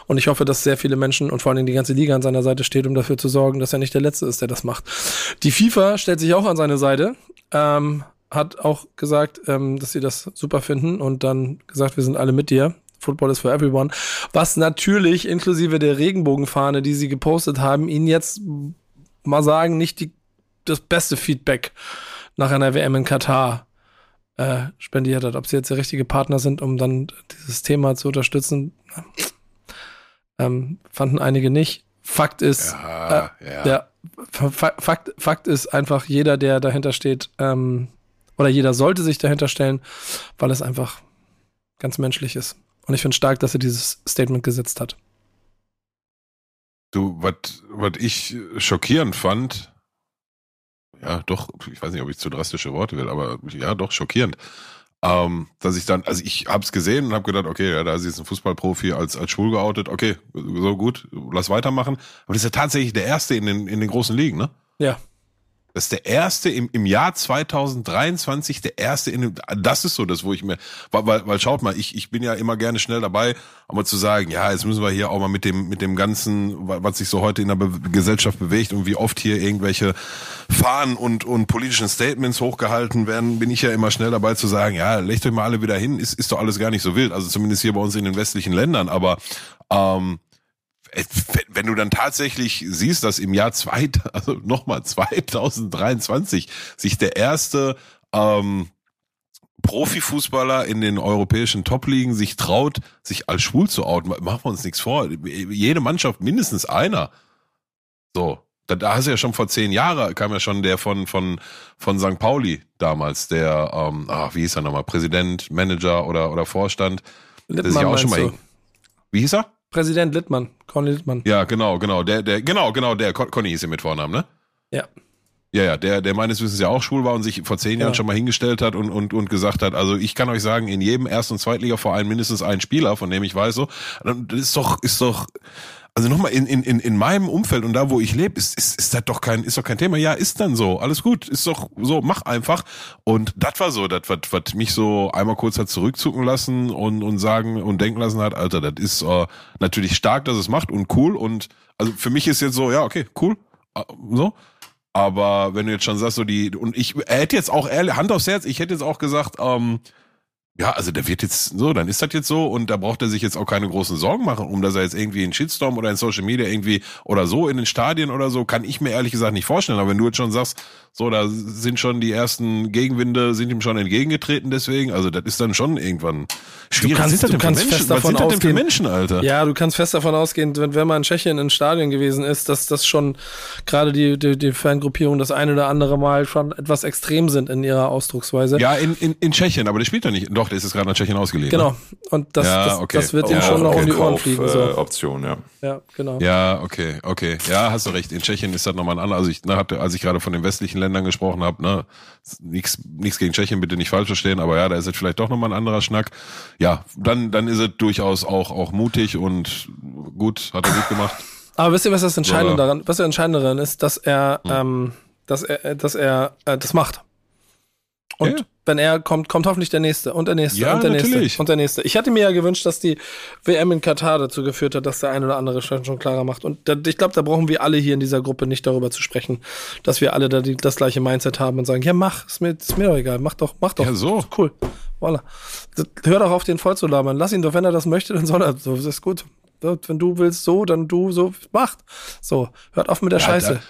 Und ich hoffe, dass sehr viele Menschen und vor allen Dingen die ganze Liga an seiner Seite steht, um dafür zu sorgen, dass er nicht der Letzte ist, der das macht. Die FIFA stellt sich auch an seine Seite. Ähm, hat auch gesagt, ähm, dass sie das super finden und dann gesagt, wir sind alle mit dir. Football is for everyone. Was natürlich inklusive der Regenbogenfahne, die sie gepostet haben, ihnen jetzt mal sagen, nicht die, das beste Feedback nach einer WM in Katar äh, spendiert hat. Ob sie jetzt der richtige Partner sind, um dann dieses Thema zu unterstützen, ähm, fanden einige nicht. Fakt ist, ja, äh, ja. Der, Fakt, Fakt ist einfach, jeder, der dahinter steht, ähm, oder jeder sollte sich dahinter stellen, weil es einfach ganz menschlich ist. Und ich finde stark, dass er dieses Statement gesetzt hat. Du, was ich schockierend fand, ja, doch, ich weiß nicht, ob ich zu drastische Worte will, aber ja, doch, schockierend. Ähm, dass ich dann, also ich hab's gesehen und habe gedacht, okay, ja, da ist jetzt ein Fußballprofi als, als schwul geoutet, okay, so gut, lass weitermachen. Aber das ist ja tatsächlich der erste in den, in den großen Ligen, ne? Ja. Das ist der erste im, im Jahr 2023, der erste in dem, das ist so das, wo ich mir, weil, weil, weil schaut mal, ich, ich bin ja immer gerne schnell dabei, aber zu sagen, ja, jetzt müssen wir hier auch mal mit dem, mit dem ganzen, was sich so heute in der Be Gesellschaft bewegt und wie oft hier irgendwelche Fahnen und, und politischen Statements hochgehalten werden, bin ich ja immer schnell dabei zu sagen, ja, legt euch mal alle wieder hin, ist, ist doch alles gar nicht so wild, also zumindest hier bei uns in den westlichen Ländern, aber, ähm, wenn du dann tatsächlich siehst, dass im Jahr zwei, also nochmal 2023 sich der erste ähm, Profifußballer in den europäischen Top-Ligen sich traut, sich als schwul zu outen, machen wir uns nichts vor. Jede Mannschaft mindestens einer. So. Da, da hast du ja schon vor zehn Jahren, kam ja schon der von, von, von St. Pauli damals, der, ähm, ach, wie hieß er nochmal, Präsident, Manager oder, oder Vorstand. Littmann, der sich auch schon mal, wie hieß er? Präsident Littmann, Conny Littmann. Ja, genau, genau. Der, der, genau, genau, der Conny ist hier mit Vornamen, ne? Ja. Ja, ja, der, der meines Wissens ja auch schwul war und sich vor zehn Jahren ja. schon mal hingestellt hat und, und, und gesagt hat, also ich kann euch sagen, in jedem Erst- und Zweitliga-Verein mindestens ein Spieler, von dem ich weiß so. Das ist doch, ist doch, also nochmal, in, in, in meinem Umfeld und da, wo ich lebe, ist, ist, ist das doch kein, ist doch kein Thema. Ja, ist dann so. Alles gut. Ist doch so, mach einfach. Und das war so, das, was, was mich so einmal kurz hat zurückzucken lassen und, und sagen und denken lassen hat, Alter, das ist äh, natürlich stark, dass es macht und cool. Und also für mich ist jetzt so, ja, okay, cool. Äh, so. Aber wenn du jetzt schon sagst, so die, und ich hätte jetzt auch ehrlich, Hand aufs Herz, ich hätte jetzt auch gesagt, ähm, ja, also der wird jetzt so, dann ist das jetzt so und da braucht er sich jetzt auch keine großen Sorgen machen, um dass er jetzt irgendwie in Shitstorm oder in Social Media irgendwie oder so in den Stadien oder so, kann ich mir ehrlich gesagt nicht vorstellen. Aber wenn du jetzt schon sagst, so, da sind schon die ersten Gegenwinde, sind ihm schon entgegengetreten deswegen, also das ist dann schon irgendwann schwierig. Du kannst, was du kannst Menschen? fest davon sind ausgehen, Menschen, Alter? Ja, du kannst fest davon ausgehen, wenn, wenn man in Tschechien in Stadien gewesen ist, dass das schon gerade die, die, die Fangruppierung das eine oder andere Mal schon etwas extrem sind in ihrer Ausdrucksweise. Ja, in, in, in Tschechien, aber der spielt doch nicht. Doch, der ist jetzt gerade nach Tschechien ausgeliehen. Genau. Ne? Und das, Ja, das, okay. das wird ihm Ja, schon noch okay, um die Ohren Kauf, fliegen. Äh, So. Option, ja. Ja, genau. Ja, okay, okay. Ja, hast du recht. In Tschechien ist das nochmal ein anderer. Also ich ne, hatte, als ich gerade von den westlichen Ländern gesprochen habe, ne, nichts nichts gegen Tschechien, bitte nicht falsch verstehen, aber ja, da ist es vielleicht doch nochmal ein anderer Schnack. Ja, dann, dann ist es durchaus auch, auch mutig und gut, hat er gut gemacht. Aber wisst ihr, was das Entscheidende daran, was das Entscheidende daran ist, dass er, ähm, dass er, dass er äh, das macht. Und Ja. Wenn er kommt, kommt hoffentlich der nächste und der nächste Ja, und der natürlich. nächste und der nächste. Ich hatte mir ja gewünscht, dass die WM in Katar dazu geführt hat, dass der eine oder andere schon, schon klarer macht. Und da, ich glaube, da brauchen wir alle hier in dieser Gruppe nicht darüber zu sprechen, dass wir alle da die, das gleiche Mindset haben und sagen, ja mach, ist mir, ist mir doch egal, mach doch, mach doch. Ja, so. Cool. Voila. Hör doch auf, den voll zu labern. Lass ihn doch, wenn er das möchte, dann soll er. So, das ist gut. Wenn du willst so, dann du so, macht. So, hört auf mit der Ja, Scheiße.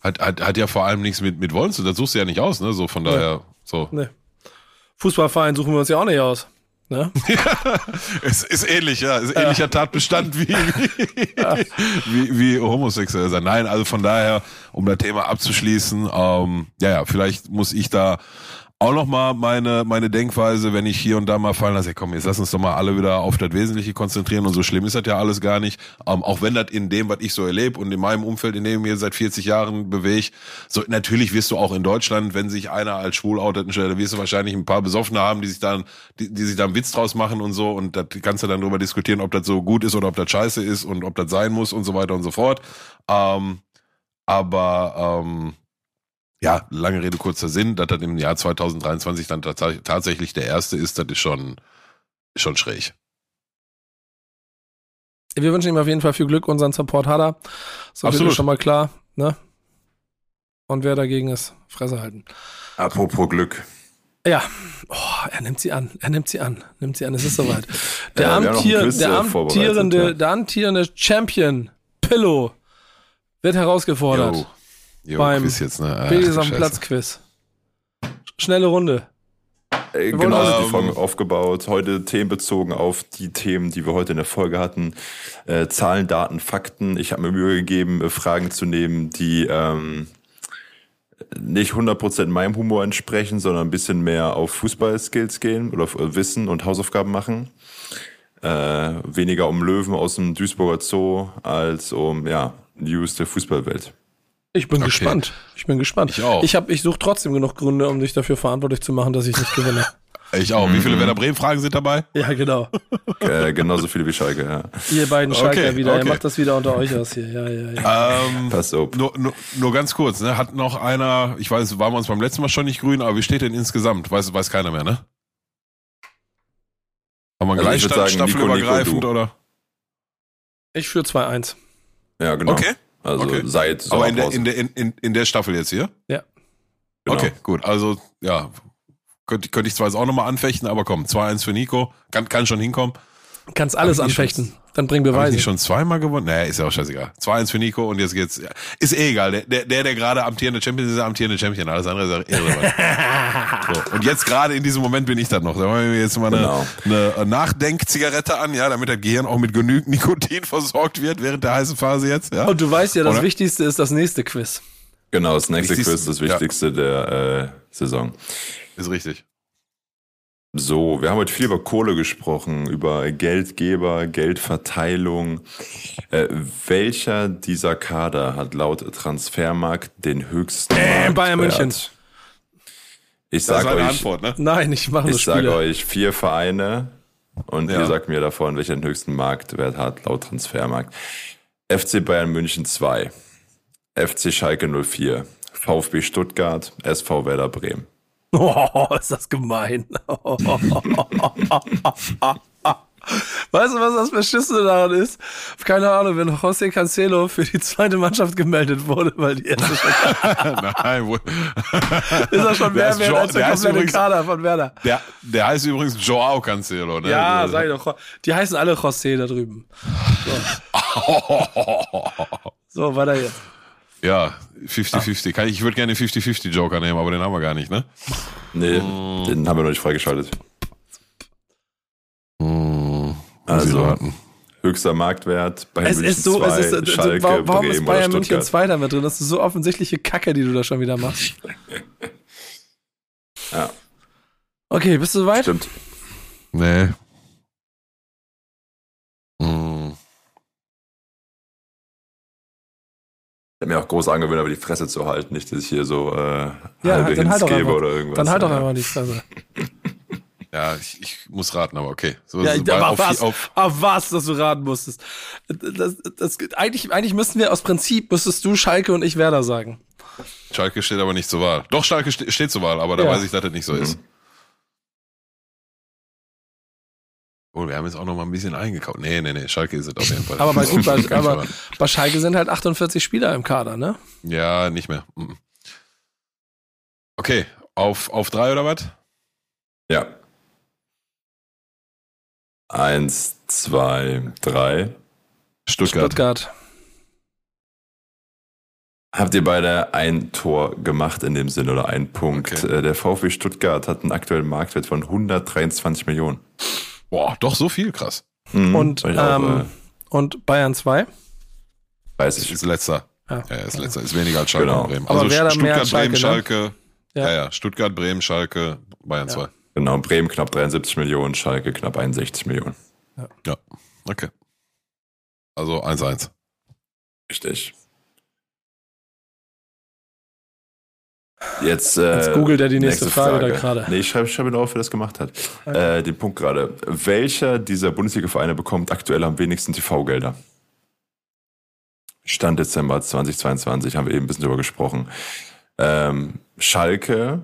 Hat, hat, hat ja vor allem nichts mit, mit Wollen zu, das suchst du ja nicht aus, ne? So von daher, so. Nee. Fußballverein suchen wir uns ja auch nicht aus. Ne? Es ist ähnlich, ja. Ist ähnlicher Tatbestand wie, wie, wie, wie homosexuell sein. Nein, also von daher, um das Thema abzuschließen, ähm, ja, ja, vielleicht muss ich da auch noch mal meine meine Denkweise, wenn ich hier und da mal fallen lasse, komm, jetzt lass uns doch mal alle wieder auf das Wesentliche konzentrieren und so schlimm ist das ja alles gar nicht. Ähm, auch wenn das in dem, was ich so erlebe und in meinem Umfeld, in dem ich mir seit 40 Jahren bewege, so natürlich wirst du auch in Deutschland, wenn sich einer als schwul outet, da wirst du wahrscheinlich ein paar Besoffene haben, die sich dann, die, die sich da einen Witz draus machen und so und da kannst du dann drüber diskutieren, ob das so gut ist oder ob das scheiße ist und ob das sein muss und so weiter und so fort. Ähm, aber ähm, ja, lange Rede, kurzer Sinn, dass das im Jahr 2023 dann tats tatsächlich der erste ist, das ist schon, schon schräg. Wir wünschen ihm auf jeden Fall viel Glück. Unseren Support hat er. So viel Absolut. ist schon mal klar. Ne? Und wer dagegen ist, Fresse halten. Apropos Glück. Ja, oh, er nimmt sie an. Er nimmt sie an. Nimmt sie an. Es ist soweit. Der, Ja, Amtier, der, äh, amtierende, ja. der amtierende Champion Pillow wird herausgefordert. Jo, Beim Quiz jetzt, ne? Ach, Billys du am. Platz Quiz. Schnelle Runde. Äh, genau, also- die Folge aufgebaut. Heute themenbezogen auf die Themen, die wir heute in der Folge hatten. Äh, Zahlen, Daten, Fakten. Ich habe mir Mühe gegeben, äh, Fragen zu nehmen, die ähm, nicht 100% meinem Humor entsprechen, sondern ein bisschen mehr auf Fußballskills gehen oder auf Wissen und Hausaufgaben machen. Äh, weniger um Löwen aus dem Duisburger Zoo als um ja, News der Fußballwelt. Ich bin Okay. gespannt. Ich bin gespannt. Ich auch. Ich, hab- ich suche trotzdem genug Gründe, um dich dafür verantwortlich zu machen, dass ich nicht gewinne. Ich auch. Wie viele Werder Bremen-Fragen sind dabei? ja, genau. Äh, genauso viele wie Schalke, ja. Ihr beiden Schalker Okay, wieder. Ihr okay. macht das wieder unter euch aus hier. Ja, ja, ja. Ähm, Pass auf. nur, nur, nur ganz kurz, ne? Hat noch einer, ich weiß, waren wir uns beim letzten Mal schon nicht grün, aber wie steht denn insgesamt? Weiß, weiß keiner mehr, ne? Haben wir Also ich würd Gleichstand, staffelübergreifend oder? Ich führe 2-1. Ja, genau. Okay. Also Okay. seit Aber in der, Sommerpause. in, der, in, in, in der Staffel jetzt hier? Ja. Genau. Okay, gut. Also, ja, könnte, könnte ich zwar jetzt auch nochmal anfechten, aber komm, 2-1 für Nico. Kann, kann schon hinkommen. Kannst alles anfechten. Dann bring Habe ich Beweise. nicht schon zweimal gewonnen? Nee, ist ja auch scheißegal. 2-1 für Nico und jetzt geht's. ja, Ist eh egal. Der, der, der, der gerade amtierende Champion ist, ist der amtierende Champion. Alles andere ist ja irrelevant. so. Und jetzt gerade in diesem Moment bin ich das noch. Da machen wir mir jetzt mal eine, Genau. eine Nachdenkzigarette an, ja, damit das Gehirn auch mit genügend Nikotin versorgt wird während der heißen Phase jetzt. Ja. Und du weißt ja, das Oder? Wichtigste ist das nächste Quiz. Genau, das nächste Quiz, das ja. Wichtigste der äh, Saison. Ist richtig. So, wir haben heute viel über Kohle gesprochen, über Geldgeber, Geldverteilung. Äh, welcher dieser Kader hat laut Transfermarkt den höchsten Äh, Bayern Marktwert? München. Ich Das sag ist eine euch, Antwort, ne? Nein, ich mache ich sage euch vier Vereine und Ja. ihr sagt mir davon, welcher den höchsten Marktwert hat laut Transfermarkt. FC Bayern München 2, FC Schalke 04, VfB Stuttgart, SV Werder Bremen. Oh, ist das gemein. Weißt du, was das Beschissene daran ist? Keine Ahnung, wenn José Cancelo für die zweite Mannschaft gemeldet wurde, weil die erste schon, Nein, wohl. ist er schon mehr wert als der der komplette übrigens- Kader von Werder. Der, der heißt übrigens Joao Cancelo, ne? Ja, sei doch. Die heißen alle José da drüben. So, so weiter jetzt. Ja, 50-50. Kann Ich, ich würde gerne den 50-50 Joker nehmen, aber den haben wir gar nicht, ne? Nee, Mm. den haben wir noch nicht freigeschaltet. Hm, Also, höchster Marktwert, Bayern Es München ist so, 2, es ist, Schalke, warum, warum Bremen ist Bayern München Stuttgart. Zweiter mit drin? Das ist so offensichtliche Kacke, die du da schon wieder machst. Ja, Okay, bist du soweit? stimmt. Nee. Ich habe mir auch groß angewöhnt, aber die Fresse zu halten, nicht, dass ich hier so äh, Ja, halbe halt Hints doch gebe einfach. oder irgendwas. Dann halt doch Ja. einmal die Fresse. Ja, ich, ich muss raten, aber okay. So, Ja, so aber auf, was? auf, Auf was, dass du raten musstest. Das, das, eigentlich, eigentlich müssten wir aus Prinzip, müsstest du Schalke und ich Werder sagen. Schalke steht aber nicht zur Wahl. Doch, Schalke ste steht zur Wahl, aber da Ja. weiß ich, dass das nicht so ist. Oh, wir haben jetzt auch noch mal ein bisschen eingekauft. Nee, nee, nee, Schalke ist es auf jeden Fall. Aber bei, gut, bei, aber bei Schalke sind halt 48 Spieler im Kader, ne? Ja, nicht mehr. Okay, auf, auf drei oder was? Ja. Eins, zwei, drei. Stuttgart. Stuttgart. Habt ihr beide ein Tor gemacht in dem Sinn oder ein Punkt? Okay. Äh, Der VfB Stuttgart hat einen aktuellen Marktwert von 123 Millionen. Boah, doch so viel, krass. Mhm, Und, auch, ähm, äh, und Bayern 2. weiß ich. ist letzter. Ja. Ja, ist letzter. Ist weniger als Schalke Genau. und Bremen. Also Stuttgart, als Bremen, Schalke, Schalke. Ja. Ja. ja, Stuttgart, Bremen, Schalke, Bayern 2. Genau, Bremen knapp 73 Millionen, Schalke knapp 61 Millionen. Ja, okay. Also 1-1. Richtig. Jetzt, äh, Jetzt googelt er die nächste Frage da gerade. Nee, ich schreibe, schreibe nur auf, wer das gemacht hat. Äh, den Punkt gerade. Welcher dieser Bundesliga-Vereine bekommt aktuell am wenigsten TV-Gelder? Stand Dezember 2022, haben wir eben ein bisschen drüber gesprochen. Ähm, Schalke,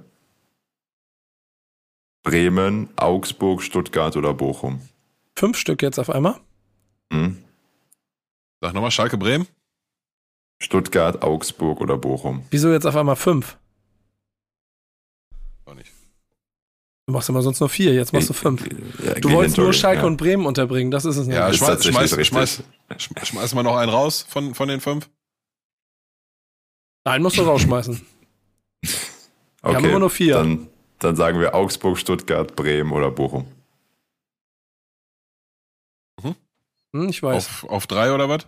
Bremen, Augsburg, Stuttgart oder Bochum? Fünf Stück jetzt auf einmal. Hm? Sag nochmal, Schalke, Bremen? Stuttgart, Augsburg oder Bochum? Wieso jetzt auf einmal fünf? Auch nicht. Du machst immer sonst nur vier, jetzt machst du fünf. Ja, Du wolltest nur Schalke ja. und Bremen unterbringen, das ist es nicht. Ja, schmeiß, schmeiß, schmeiß, sch- schmeiß mal noch einen raus von, von den fünf. Nein, musst du rausschmeißen. Okay, haben immer nur vier. Dann, dann sagen wir Augsburg, Stuttgart, Bremen oder Bochum. Hm, ich weiß. Auf, auf drei oder was?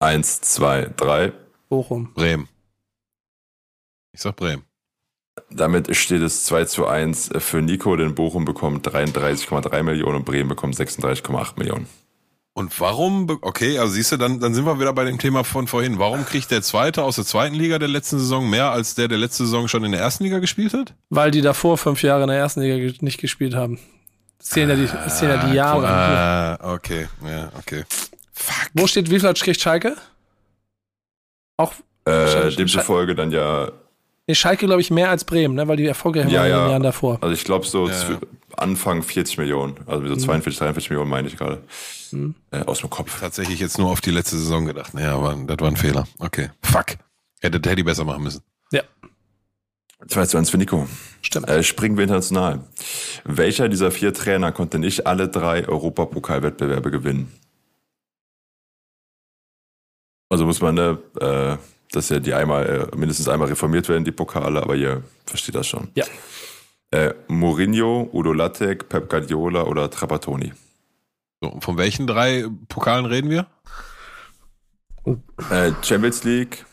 Eins, zwei, drei. Bochum. Bremen. Ich sag Bremen. Damit steht es 2 zu 1 für Nico, denn Bochum bekommt 33,3 Millionen und Bremen bekommt 36,8 Millionen. Und warum, okay, also siehst du, dann, dann sind wir wieder bei dem Thema von vorhin. Warum kriegt der Zweite aus der zweiten Liga der letzten Saison mehr, als der der letzte Saison schon in der ersten Liga gespielt hat? Weil die davor fünf Jahre in der ersten Liga nicht gespielt haben. Das zählen ja die, das zählen ja die Jahre. Ah, okay, ja, okay. Fuck. Wo steht, wie viel kriegt Schalke? Auch, Äh, demzufolge dann ja, nee, Schalke glaube ich mehr als Bremen, ne, weil die erfolgreich Ja, waren in ja. den Jahren davor. also ich glaube so Ja. Anfang 40 Millionen, also so 42, 43 Millionen meine ich gerade. Mhm. Äh, aus dem Kopf. Tatsächlich jetzt nur auf die letzte Saison gedacht. Naja, aber das war ein Fehler. Okay. Fuck. Hätte Teddy besser machen müssen. Ja, 2 zu 1 für Nico. stimmt. Äh, springen wir international. Welcher dieser vier Trainer konnte nicht alle drei Europapokalwettbewerbe gewinnen? Also muss man, ne, äh, dass ja die einmal, äh, mindestens einmal reformiert werden, die Pokale, aber ihr versteht das schon. Ja. Äh, Mourinho, Udo Lattek, Pep Guardiola oder Trapattoni? So, von welchen drei Pokalen reden wir? Äh, Champions League.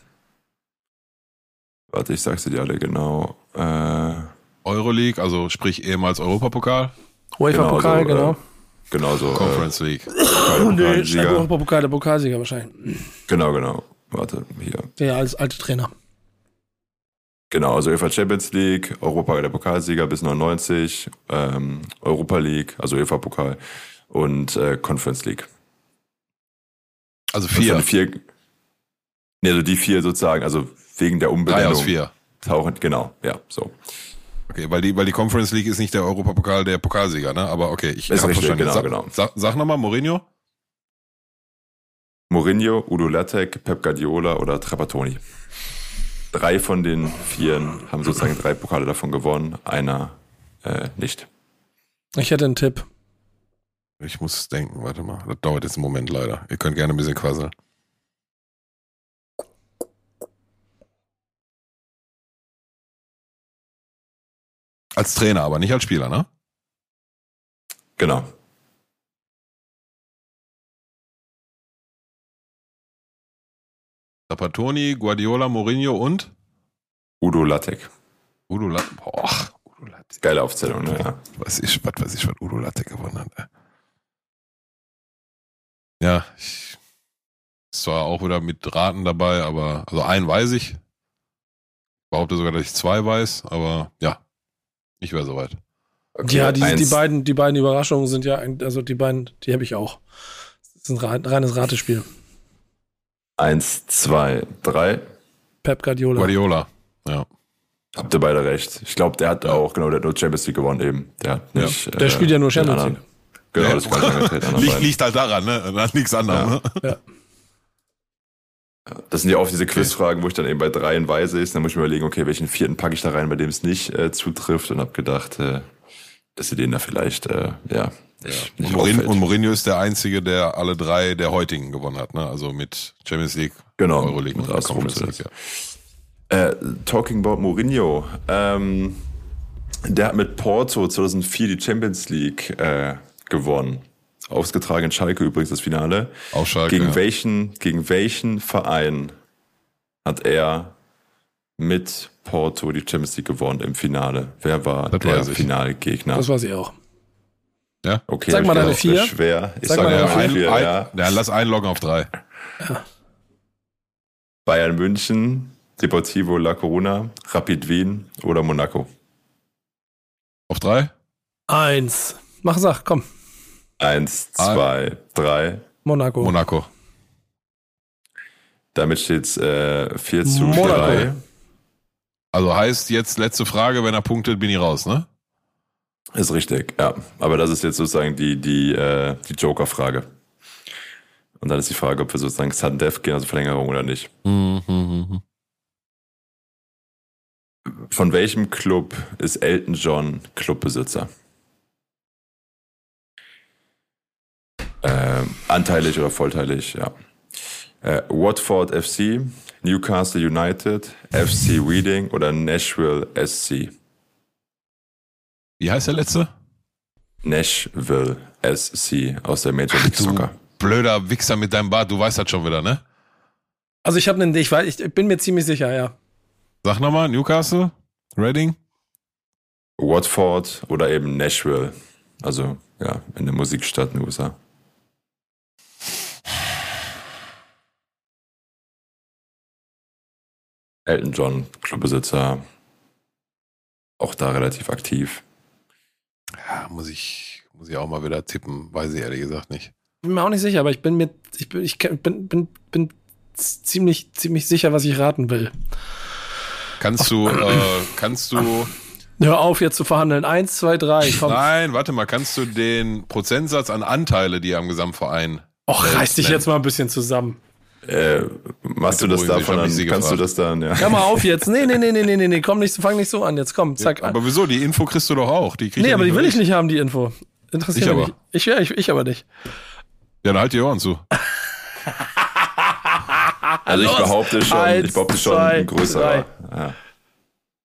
Warte, ich sag's dir die alle genau. Äh, Euroleague, also sprich ehemals Europapokal, UEFA-Pokal, genau, genau. äh, genau so. Conference League. Äh, nee. Europapokal, der Pokalsieger wahrscheinlich. Genau, genau. Warte, hier. Der als alte Trainer. Genau, also UEFA Champions League, Europa der Pokalsieger bis 99, ähm, Europa League, also UEFA Pokal und äh, Conference League. Also vier. sind vier. Nee, also die vier sozusagen, also wegen der Drei Umbenennung. aus vier. Tauchen, genau, ja, so. Okay, weil die, weil die Conference League ist nicht der Europapokal der Pokalsieger, ne? Aber okay, ich Ist hab richtig, verstanden. genau, sag, genau. Sag, sag nochmal, Mourinho? Mourinho, Udo Lattek, Pep Guardiola oder Trapattoni. Drei von den vieren haben sozusagen drei Pokale davon gewonnen, einer äh, nicht. Ich hätte einen Tipp. Ich muss denken, warte mal. Das dauert jetzt einen Moment leider. Ihr könnt gerne ein bisschen quasseln. Als Trainer, aber nicht als Spieler, ne? Genau. Trapattoni, Guardiola, Mourinho und Udo Lattek. Udo Lattek. Boah, Udo Lattek. Geile Aufzählung, ne? Ja. Was ich, was weiß ich, was Udo Lattek gewonnen hat. ey. Ja, ich ist zwar auch wieder mit Raten dabei, aber also einen weiß ich. Ich behaupte sogar, dass ich zwei weiß, aber ja, ich wäre soweit. Okay, ja, die, die, beiden, die beiden Überraschungen sind ja, also die beiden, die habe ich auch. Das ist ein reines Ratespiel. Eins, zwei, drei. Pep Guardiola. Guardiola. Ja. Habt ihr beide recht. Ich glaube, der hat auch, genau, der hat nur Champions League gewonnen eben. Der hat Ja. nicht. Der spielt ja nur den Champions League. Genau, Ja. das kann ich sagen, den anderen Liegt, liegt halt daran, ne? An nichts anderem. Ja. Ne? Das sind ja oft diese Quizfragen, wo ich dann eben bei dreien weise ist. Dann muss ich mir überlegen, okay, welchen vierten packe ich da rein, bei dem es nicht äh, zutrifft und habe gedacht, äh, dass ihr den da vielleicht, äh, ja, nicht, Und, Mourinho, und Mourinho ist der Einzige, der alle drei der heutigen gewonnen hat, ne? Also mit Champions League, Genau, Euroleague und Conference League. Ja. Äh, talking about Mourinho. Ähm, der hat mit Porto 2004 die Champions League äh, gewonnen. Ausgetragen in Schalke übrigens das Finale. Auf Schalke, Gegen ja. welchen, gegen welchen Verein hat er mit Porto die Champions League gewonnen im Finale? Wer war Das der. Finalgegner? Das weiß ich auch. Okay, Sag mal ich deine vier. Schwer. Ich Sag sag mal mal deine Ja, vier. ein, vier, ein, ja. ja, lass einloggen auf drei. Bayern München, Deportivo La Coruna, Rapid Wien oder Monaco? Auf drei? Eins. Mach Sach, komm. Eins, Ah. zwei, drei. Monaco. Monaco. Damit steht's äh, 4 zu Monaco. 3. Also heißt jetzt letzte Frage, wenn er punktet, bin ich raus, ne? Ist richtig, ja. Aber das ist jetzt sozusagen die, die, äh, die Joker-Frage. Und dann ist die Frage, ob wir sozusagen Sudden Death gehen, also Verlängerung oder nicht. Mhm. Von welchem Club ist Elton John Clubbesitzer? Ähm, anteilig oder vollteilig, ja. Äh, Watford FC, Newcastle United, FC Reading oder Nashville SC? Wie heißt der letzte? Nashville SC aus der Major League du Soccer. blöder Wichser mit deinem Bart, du weißt das schon wieder, ne? Also ich habe einen, ich weiß, ich bin mir ziemlich sicher, ja. Sag nochmal, Newcastle, Reading. Watford oder eben Nashville. Also, ja, in der Musikstadt in den USA. Elton John, Clubbesitzer, auch da relativ aktiv. Ja, muss ich, muss ich auch mal wieder tippen, weiß ich ehrlich gesagt nicht. Bin mir auch nicht sicher, aber ich bin mir, ich bin, ich bin, bin, bin ziemlich, ziemlich sicher, was ich raten will. Kannst du, äh, kannst du. Hör auf, jetzt zu verhandeln. Eins, zwei, drei. Komm. Nein, warte mal, kannst du den Prozentsatz an Anteile, die er am Gesamtverein. Och, reiß dich jetzt mal ein bisschen zusammen. Äh, machst du das davon an? Kannst du das dann, ja. Hör mal auf jetzt. Nee, nee, nee, nee, nee, nee, nee. Komm nicht, fang nicht so an. Jetzt komm, zack. Aber wieso? Die Info kriegst du doch auch. Die krieg nee, ja aber die will ich nicht haben, die Info. Interessiert Ich mich aber. nicht. Ich, ja, ich, ich aber nicht. Ja, dann halt die Ohren zu. Also ich behaupte schon, Eins, ich behaupte schon zwei, ein größerer. Ja.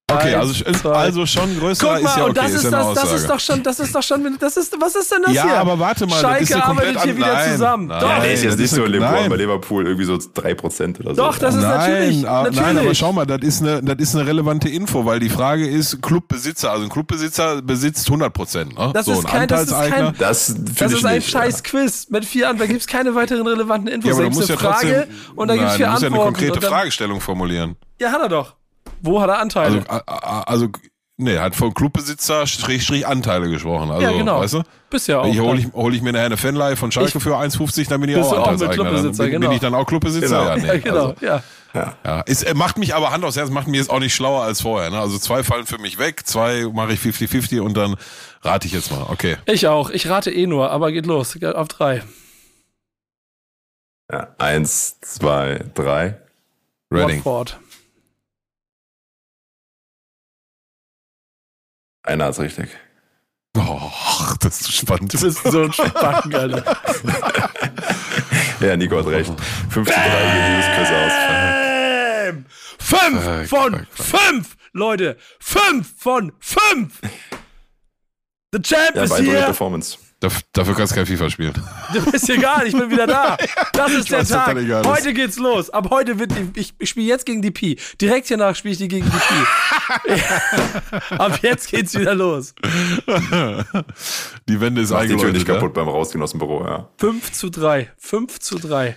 Okay, also, also schon größer Guck mal, ist ja und okay, das ist ist, ja das, das ist doch schon, das ist doch schon, das ist, was ist denn das ja, hier? aber warte mal, Schalke das ist eine komplett arbeitet hier an- wieder nein, zusammen. Nein, Doch. Der ist jetzt nicht so nein. bei Liverpool irgendwie so 3% oder so. Doch, das ist nein, natürlich, natürlich. nein, aber schau mal, das ist eine, das ist eine relevante Info, weil die Frage ist Clubbesitzer. Also ein Clubbesitzer besitzt 100 Prozent. Ne? Das so ist ein kein- das ist kein- Das Das ist ein nicht. scheiß Quiz mit vier Antworten. Da gibt es keine weiteren relevanten Infos. ja, aber da du gibt es musst eine ja Frage trotzdem, und da gibt es nein, vier du musst ja Antworten. eine konkrete und Fragestellung formulieren. Ja, hat er doch. Wo hat er Anteile? Also, also nee, er hat von Clubbesitzer Strich, Strich Anteile gesprochen. Also, ja, genau. weißt du? Bist ja auch. Ich hole ich, hol ich mir nachher eine Fanleihe von Schalke Ich- für 1,50, dann bin ich Bist auch auch Clubbesitzer, bin, genau. bin ich dann auch Clubbesitzer? Genau. Ja, nee, ja, genau. Also, ja. ja. Es äh, macht mich aber Hand aufs Herz, macht mich jetzt auch nicht schlauer als vorher. Ne? Also zwei fallen für mich weg, zwei mache ich 50-50 und dann rate ich jetzt mal. Okay. Ich auch. Ich rate eh nur, aber geht los. Auf drei. Ja, eins, zwei, drei. Reading. Watford. Einer hat's richtig. Oh, das ist spannend. Du bist so ein Spacken, Alter. Ja, Nico hat recht. 5 zu 3 geht dieses Quiz aus. Bam! Fünf Fuck, von fuck, fuck. fünf, Leute. Fünf von fünf. The Champ Ja, ist hier. Performance. Daf- Dafür kannst du kein FIFA spielen. Du bist egal, ich bin wieder da. Das ist der Tag. Heute geht's los. Ab heute wird die, ich, ich spiele jetzt gegen die Pi. Direkt hiernach spiele ich die gegen die Pi. Ab jetzt geht's wieder los. Die Wende ist Macht die Tür eingeläutet. nicht ja? kaputt beim Rausgehen aus dem Büro, ja. 5 zu 3. 5 zu 3.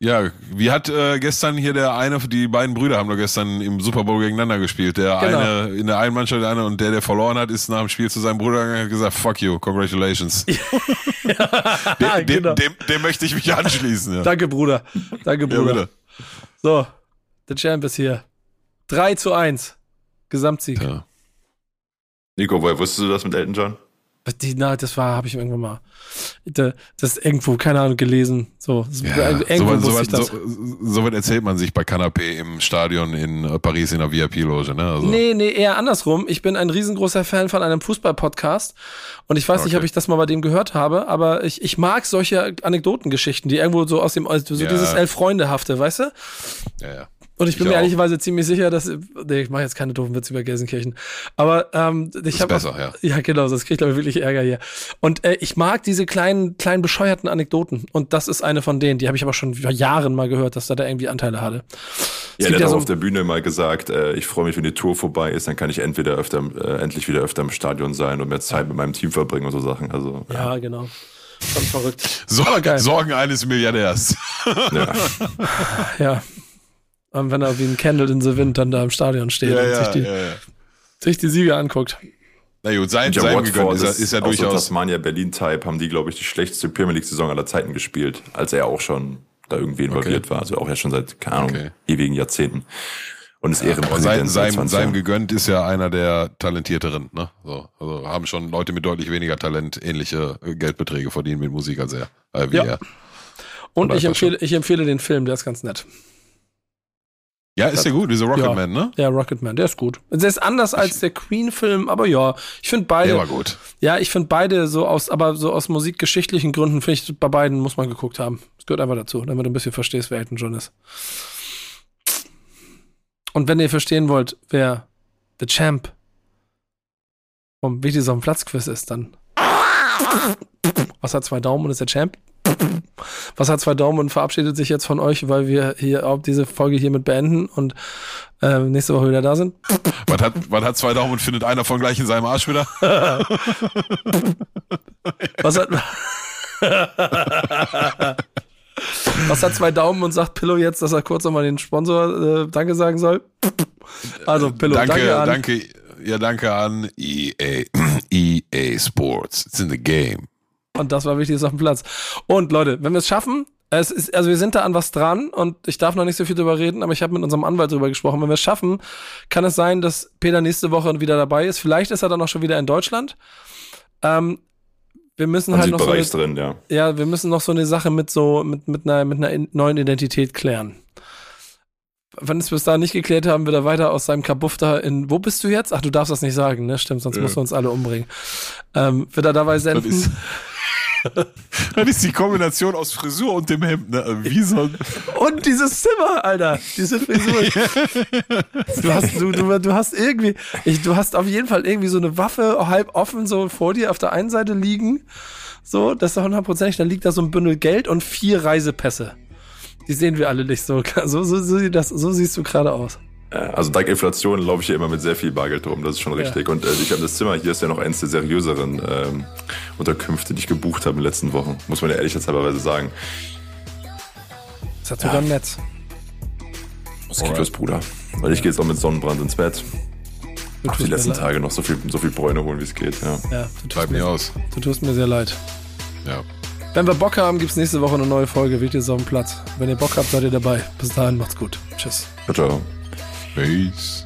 Ja, wie hat äh, gestern hier der eine, die beiden Brüder haben doch gestern im Super Bowl gegeneinander gespielt. Der Genau. eine in der einen Mannschaft, der eine und der, der verloren hat, ist nach dem Spiel zu seinem Bruder gegangen und hat gesagt, fuck you, congratulations. dem, dem, genau. dem, dem möchte ich mich anschließen. Ja, Danke, Bruder. Danke, ja Bruder. bitte. so, der Champ ist hier. 3 zu 1. Gesamtsieg. Ja. Nico, woher wusstest du das mit Elton John? Die, na, das war, habe ich irgendwann mal. Da- Das irgendwo, keine Ahnung, gelesen. So, Ja, irgendwo so, weit- ich das. so, so weit erzählt man sich bei Canapé im Stadion in äh, Paris in der VIP-Loge. Ne? Also, Nee, nee, eher andersrum. Ich bin ein riesengroßer Fan von einem Fußball-Podcast und ich weiß nicht, Okay. ob ich das mal bei dem gehört habe, aber ich, ich mag solche Anekdotengeschichten, die irgendwo so aus dem, also so Ja. dieses Elf-Freunde-hafte, weißt du? Ja, ja. Und ich bin Ich mir auch. ehrlicherweise ziemlich sicher, dass, nee, ich mache jetzt keine doofen Witze über Gelsenkirchen, aber ähm, ich habe besser, ja. Ja, genau, das kriegt aber wirklich Ärger hier. Und äh, ich mag diese kleinen, kleinen bescheuerten Anekdoten. Und das ist eine von denen. Die habe ich aber schon vor Jahren mal gehört, dass da da irgendwie Anteile hatte. Es Ja, der hat so- auch auf der Bühne mal gesagt, äh, ich freue mich, wenn die Tour vorbei ist, dann kann ich entweder öfter, äh, endlich wieder öfter im Stadion sein und mehr Zeit mit meinem Team verbringen und so Sachen. Also, ja, genau. Schon verrückt. So, Aber geil. Sorgen eines Milliardärs. ja. Ja. Und wenn er wie ein Candle in the Wind dann da im Stadion steht ja, und ja, sich, die, ja, ja. sich die Siege anguckt. Na gut, sein, Ja, sein gegönnt Watford ist, ist, ist ja auch so durchaus. Tasmania Berlin-Type, haben die, glaube ich, die schlechteste Premier League-Saison aller Zeiten gespielt, als er auch schon da irgendwie involviert war. Also auch ja schon seit, keine Ahnung, Okay. ewigen Jahrzehnten. Und ist sein, Ehrenpräsident seit sein, 20 seinem gegönnt ist ja einer der talentierteren. Ne? So, also haben schon Leute mit deutlich weniger Talent ähnliche äh, Geldbeträge verdienen mit Musik als er. Äh, wie Ja. er. Und ich empfehle, ich empfehle den Film, der ist ganz nett. Ja, ist ja gut, dieser Ja. Rocketman, ne? Der Rocketman, der ist gut. Der ist anders als der Queen-Film, aber ja, ich finde beide. Der war gut. Ja, ich finde beide so aus, aber so aus musikgeschichtlichen Gründen finde ich, bei beiden muss man geguckt haben. Das gehört einfach dazu, damit du ein bisschen verstehst, wer Elton John ist. Und wenn ihr verstehen wollt, wer The Champ vom Wichtig auf dem Platz Quiz ist, dann was hat zwei Daumen und ist der Champ? Was hat zwei Daumen und verabschiedet sich jetzt von euch, weil wir hier auch diese Folge hiermit beenden und äh, nächste Woche wieder da sind. Was hat, was hat zwei Daumen und findet einer von gleich in seinem Arsch wieder? Was hat. Was hat zwei Daumen und sagt Pillow jetzt, dass er kurz nochmal den Sponsor äh, Danke sagen soll? Also Pillow, danke, danke, an. danke, ja, danke an EA, EA Sports. It's in the game. Und das war wichtig, ist auf dem Platz. Und Leute, wenn wir es schaffen, es ist, also wir sind da an was dran und ich darf noch nicht so viel drüber reden, aber ich habe mit unserem Anwalt drüber gesprochen. Wenn wir es schaffen, kann es sein, dass Peter nächste Woche wieder dabei ist. Vielleicht ist er dann auch schon wieder in Deutschland. Ähm, wir müssen halt noch so eine, drin, ja. ja, wir müssen noch so eine Sache mit so mit mit einer mit einer in- neuen Identität klären. Wenn es bis dahin nicht geklärt haben, wird er weiter aus seinem Kabuff da in. Wo bist du jetzt? Ach, du darfst das nicht sagen, ne? Stimmt, sonst Ja. musst du uns alle umbringen. Ähm, wird er dabei senden? Das ist die Kombination aus Frisur und dem Hemd, ne? Wie so ein Und dieses Zimmer, Alter. Diese Frisur. du, hast, du, du, du hast irgendwie, ich, du hast auf jeden Fall irgendwie so eine Waffe halb offen so vor dir auf der einen Seite liegen. So, das ist hundertprozentig. Dann liegt da so ein Bündel Geld und vier Reisepässe. Die sehen wir alle nicht so. So, so, so, das, so siehst du gerade aus. Also dank Inflation laufe ich hier immer mit sehr viel Bargeld rum, das ist schon richtig. Und äh, ich habe das Zimmer, hier ist ja noch eins der seriöseren ähm, Unterkünfte, die ich gebucht habe in den letzten Wochen, muss man ja ehrlicherweise sagen. Das hat sogar ein Netz. Das geht los, Bruder. Weil ich gehe jetzt auch mit Sonnenbrand ins Bett. Du Hab die letzten leid. Tage noch so viel, so viel Bräune holen, wie es geht. Ja. Ja, du tust, mir aus. du tust mir sehr leid. Ja. Wenn wir Bock haben, gibt's nächste Woche eine neue Folge. Wichtig ist auf dem Platz. Wenn ihr Bock habt, seid ihr dabei. Bis dahin, macht's gut. Tschüss. Ciao, ciao. fez.